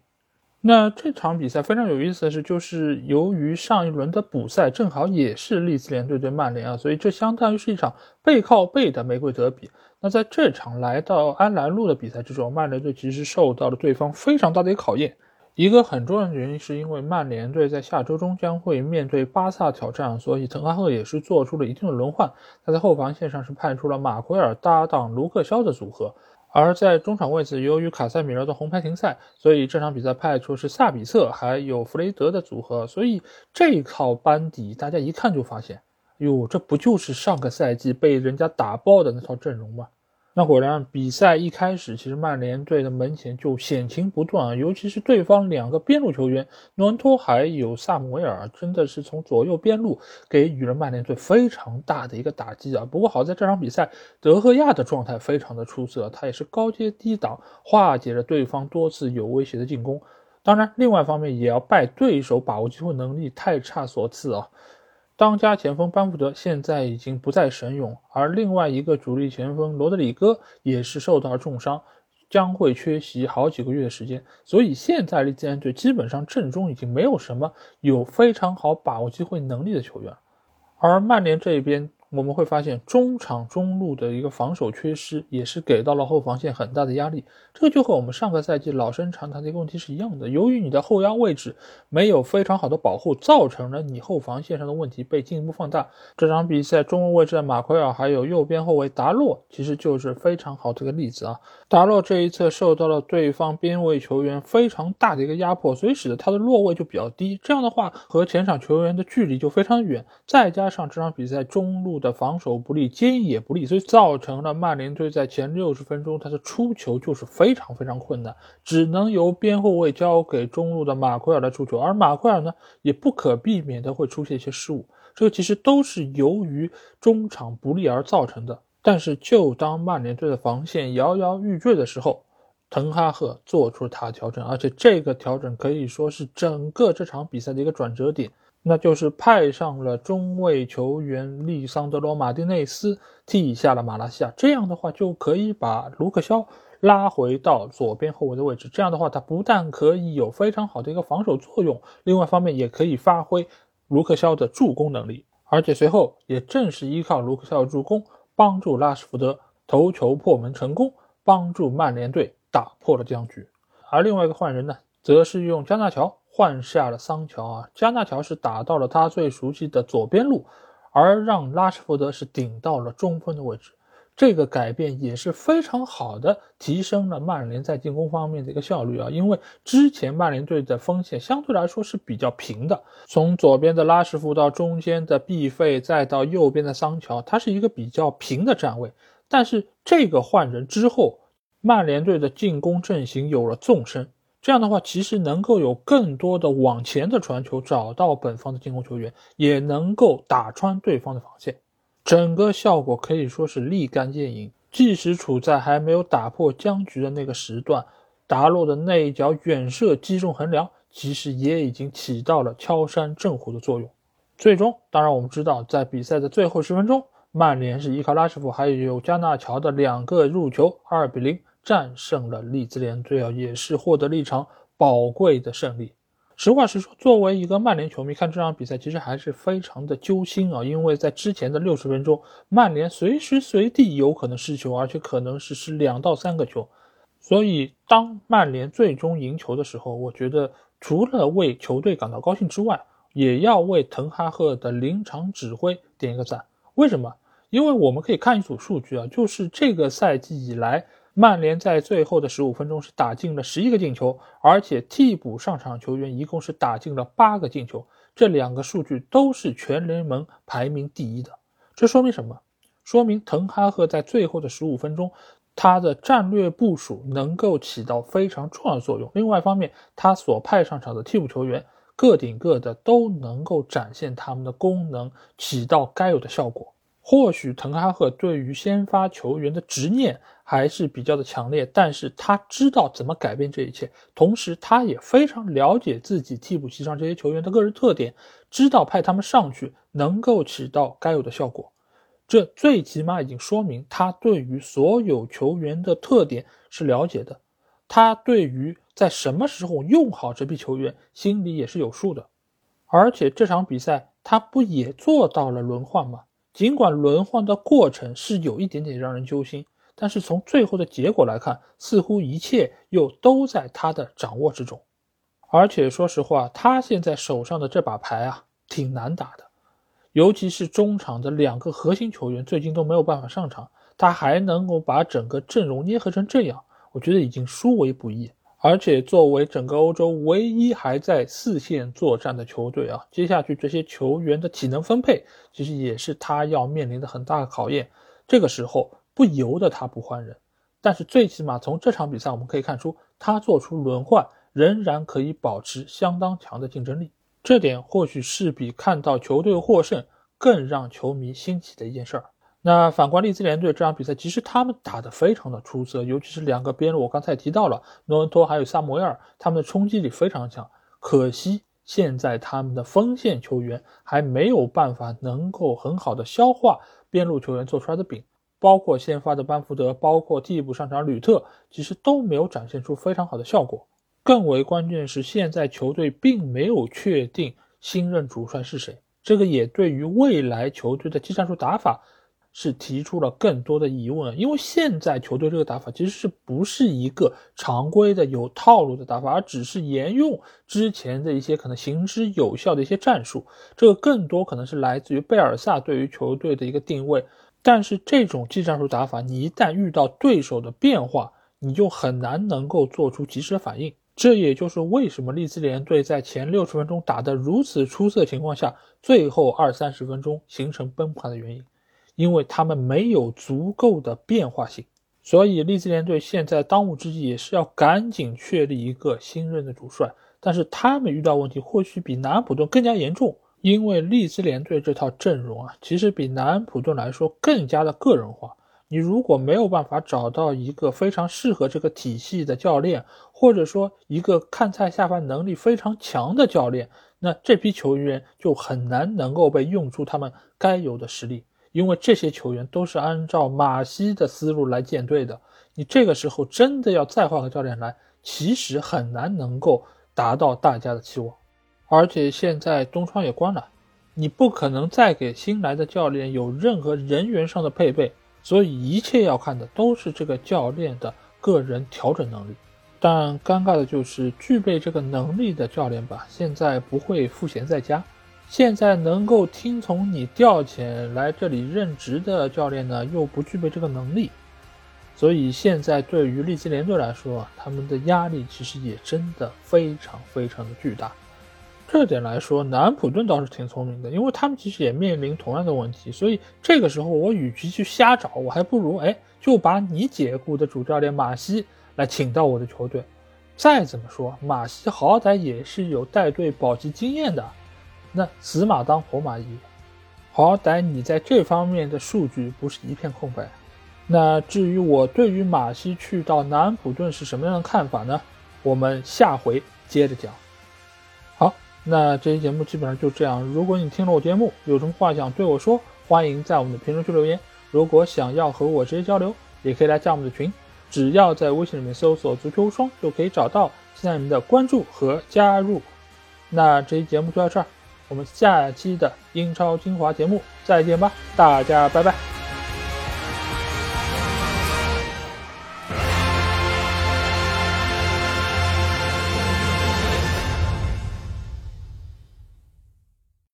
那这场比赛非常有意思的是，就是由于上一轮的补赛正好也是利兹联队对曼联啊，所以这相当于是一场背靠背的玫瑰德比。那在这场来到安兰路的比赛之中，曼联队其实受到了对方非常大的一个考验。一个很重要的原因是因为曼联队在下周中将会面对巴萨挑战，所以滕哈赫也是做出了一定的轮换。他在后防线上是派出了马奎尔搭档卢克肖的组合。而在中场位置，由于卡塞米罗的红牌停赛，所以这场比赛派出是萨比策还有弗雷德的组合。所以这一套班底，大家一看就发现，哟，这不就是上个赛季被人家打爆的那套阵容吗？那果然，比赛一开始，其实曼联队的门前就险情不断啊，尤其是对方两个边路球员诺恩托还有萨姆维尔，真的是从左右边路给予了曼联队非常大的一个打击啊。不过好在这场比赛，德赫亚的状态非常的出色，他也是高接低挡，化解了对方多次有威胁的进攻。当然，另外一方面也要拜对手把握机会能力太差所赐啊。当家前锋班福德现在已经不再神勇，而另外一个主力前锋罗德里戈也是受到了重伤，将会缺席好几个月的时间。所以现在利兹联队基本上阵中已经没有什么有非常好把握机会能力的球员，而曼联这一边。我们会发现中场中路的一个防守缺失，也是给到了后防线很大的压力。这个就和我们上个赛季老生常谈的一个问题是一样的。由于你的后腰位置没有非常好的保护，造成了你后防线上的问题被进一步放大。这场比赛中路位置的马奎尔还有右边后卫达洛，其实就是非常好的一个例子啊。达洛这一侧受到了对方边位球员非常大的一个压迫，所以使得他的落位就比较低。这样的话和前场球员的距离就非常远，再加上这场比赛中路。的防守不利，接应也不利，所以造成了曼联队在前六十分钟他的出球就是非常非常困难，只能由边后卫交给中路的马奎尔来出球，而马奎尔呢也不可避免的会出现一些失误，这个其实都是由于中场不利而造成的。但是就当曼联队的防线摇摇欲坠的时候，滕哈赫做出了他调整，而且这个调整可以说是整个这场比赛的一个转折点。那就是派上了中卫球员利桑德罗·马丁内斯替下了马拉西亚，这样的话就可以把卢克肖拉回到左边后卫的位置。这样的话，他不但可以有非常好的一个防守作用，另外一方面也可以发挥卢克肖的助攻能力。而且随后也正是依靠卢克肖的助攻，帮助拉什福德头球破门成功，帮助曼联队打破了僵局。而另外一个换人呢，则是用加纳乔。换下了桑乔啊，加纳乔是打到了他最熟悉的左边路，而让拉什福德是顶到了中锋的位置。这个改变也是非常好的，提升了曼联在进攻方面的一个效率啊。因为之前曼联队的锋线相对来说是比较平的，从左边的拉什福到中间的毕费，再到右边的桑乔，它是一个比较平的站位。但是这个换人之后，曼联队的进攻阵型有了纵深。这样的话，其实能够有更多的往前的传球找到本方的进攻球员，也能够打穿对方的防线，整个效果可以说是立竿见影。即使处在还没有打破僵局的那个时段，达洛的那一脚远射击中横梁，其实也已经起到了敲山震虎的作用。最终，当然我们知道，在比赛的最后十分钟，曼联是依靠拉什福还有加纳乔的两个入球，二比零。战胜了利兹联队啊，也是获得了一场宝贵的胜利。实话实说，作为一个曼联球迷，看这场比赛其实还是非常的揪心啊，因为在之前的六十分钟，曼联随时随地有可能失球，而且可能是失两到三个球。所以，当曼联最终赢球的时候，我觉得除了为球队感到高兴之外，也要为滕哈赫的临场指挥点一个赞。为什么？因为我们可以看一组数据啊，就是这个赛季以来。曼联在最后的十五分钟是打进了十一个进球，而且替补上场球员一共是打进了八个进球，这两个数据都是全联盟排名第一的。这说明什么？说明滕哈赫在最后的十五分钟，他的战略部署能够起到非常重要的作用。另外一方面，他所派上场的替补球员个顶个的都能够展现他们的功能，起到该有的效果。或许滕哈赫对于先发球员的执念还是比较的强烈，但是他知道怎么改变这一切，同时他也非常了解自己替补席上这些球员的个人特点，知道派他们上去能够起到该有的效果。这最起码已经说明他对于所有球员的特点是了解的，他对于在什么时候用好这批球员心里也是有数的。而且这场比赛他不也做到了轮换吗？尽管轮换的过程是有一点点让人揪心，但是从最后的结果来看，似乎一切又都在他的掌握之中。而且说实话，他现在手上的这把牌啊，挺难打的，尤其是中场的两个核心球员最近都没有办法上场，他还能够把整个阵容捏合成这样，我觉得已经殊为不易。而且作为整个欧洲唯一还在四线作战的球队啊，接下去这些球员的体能分配，其实也是他要面临的很大的考验。这个时候不由得他不换人，但是最起码从这场比赛我们可以看出，他做出轮换仍然可以保持相当强的竞争力。这点或许是比看到球队获胜更让球迷欣喜的一件事儿。那反观利兹联队这场比赛，其实他们打得非常的出色，尤其是两个边路，我刚才提到了诺恩托还有萨摩耶尔，他们的冲击力非常强。可惜现在他们的锋线球员还没有办法能够很好的消化边路球员做出来的饼，包括先发的班福德，包括替补上场吕特，其实都没有展现出非常好的效果。更为关键是，现在球队并没有确定新任主帅是谁，这个也对于未来球队的技战术打法。是提出了更多的疑问，因为现在球队这个打法其实是不是一个常规的有套路的打法，而只是沿用之前的一些可能行之有效的一些战术。这个更多可能是来自于贝尔萨对于球队的一个定位。但是这种技战术打法，你一旦遇到对手的变化，你就很难能够做出及时的反应。这也就是为什么利兹联队在前六十分钟打得如此出色情况下，最后二三十分钟形成崩盘的原因。因为他们没有足够的变化性，所以利兹联队现在当务之急也是要赶紧确立一个新任的主帅。但是他们遇到问题或许比南安普顿更加严重，因为利兹联队这套阵容啊，其实比南安普顿来说更加的个人化。你如果没有办法找到一个非常适合这个体系的教练，或者说一个看菜下饭能力非常强的教练，那这批球员就很难能够被用出他们该有的实力。因为这些球员都是按照马西的思路来建队的，你这个时候真的要再换个教练来，其实很难能够达到大家的期望。而且现在东窗也关了，你不可能再给新来的教练有任何人员上的配备，所以一切要看的都是这个教练的个人调整能力。但尴尬的就是，具备这个能力的教练吧，现在不会赋闲在家。现在能够听从你调遣来这里任职的教练呢，又不具备这个能力，所以现在对于利兹联队来说，他们的压力其实也真的非常非常的巨大。这点来说，南安普顿倒是挺聪明的，因为他们其实也面临同样的问题，所以这个时候我与其去瞎找，我还不如哎就把你解雇的主教练马西来请到我的球队。再怎么说，马西好歹也是有带队保级经验的。那死马当活马医，好歹你在这方面的数据不是一片空白。那至于我对于马西去到南安普顿是什么样的看法呢？我们下回接着讲。好，那这期节目基本上就这样。如果你听了我节目，有什么话想对我说，欢迎在我们的评论区留言。如果想要和我直接交流，也可以来加我们的群，只要在微信里面搜索“足球无双”就可以找到，期待你们的关注和加入。那这期节目就到这儿。我们下期的英超精华节目再见吧，大家拜拜。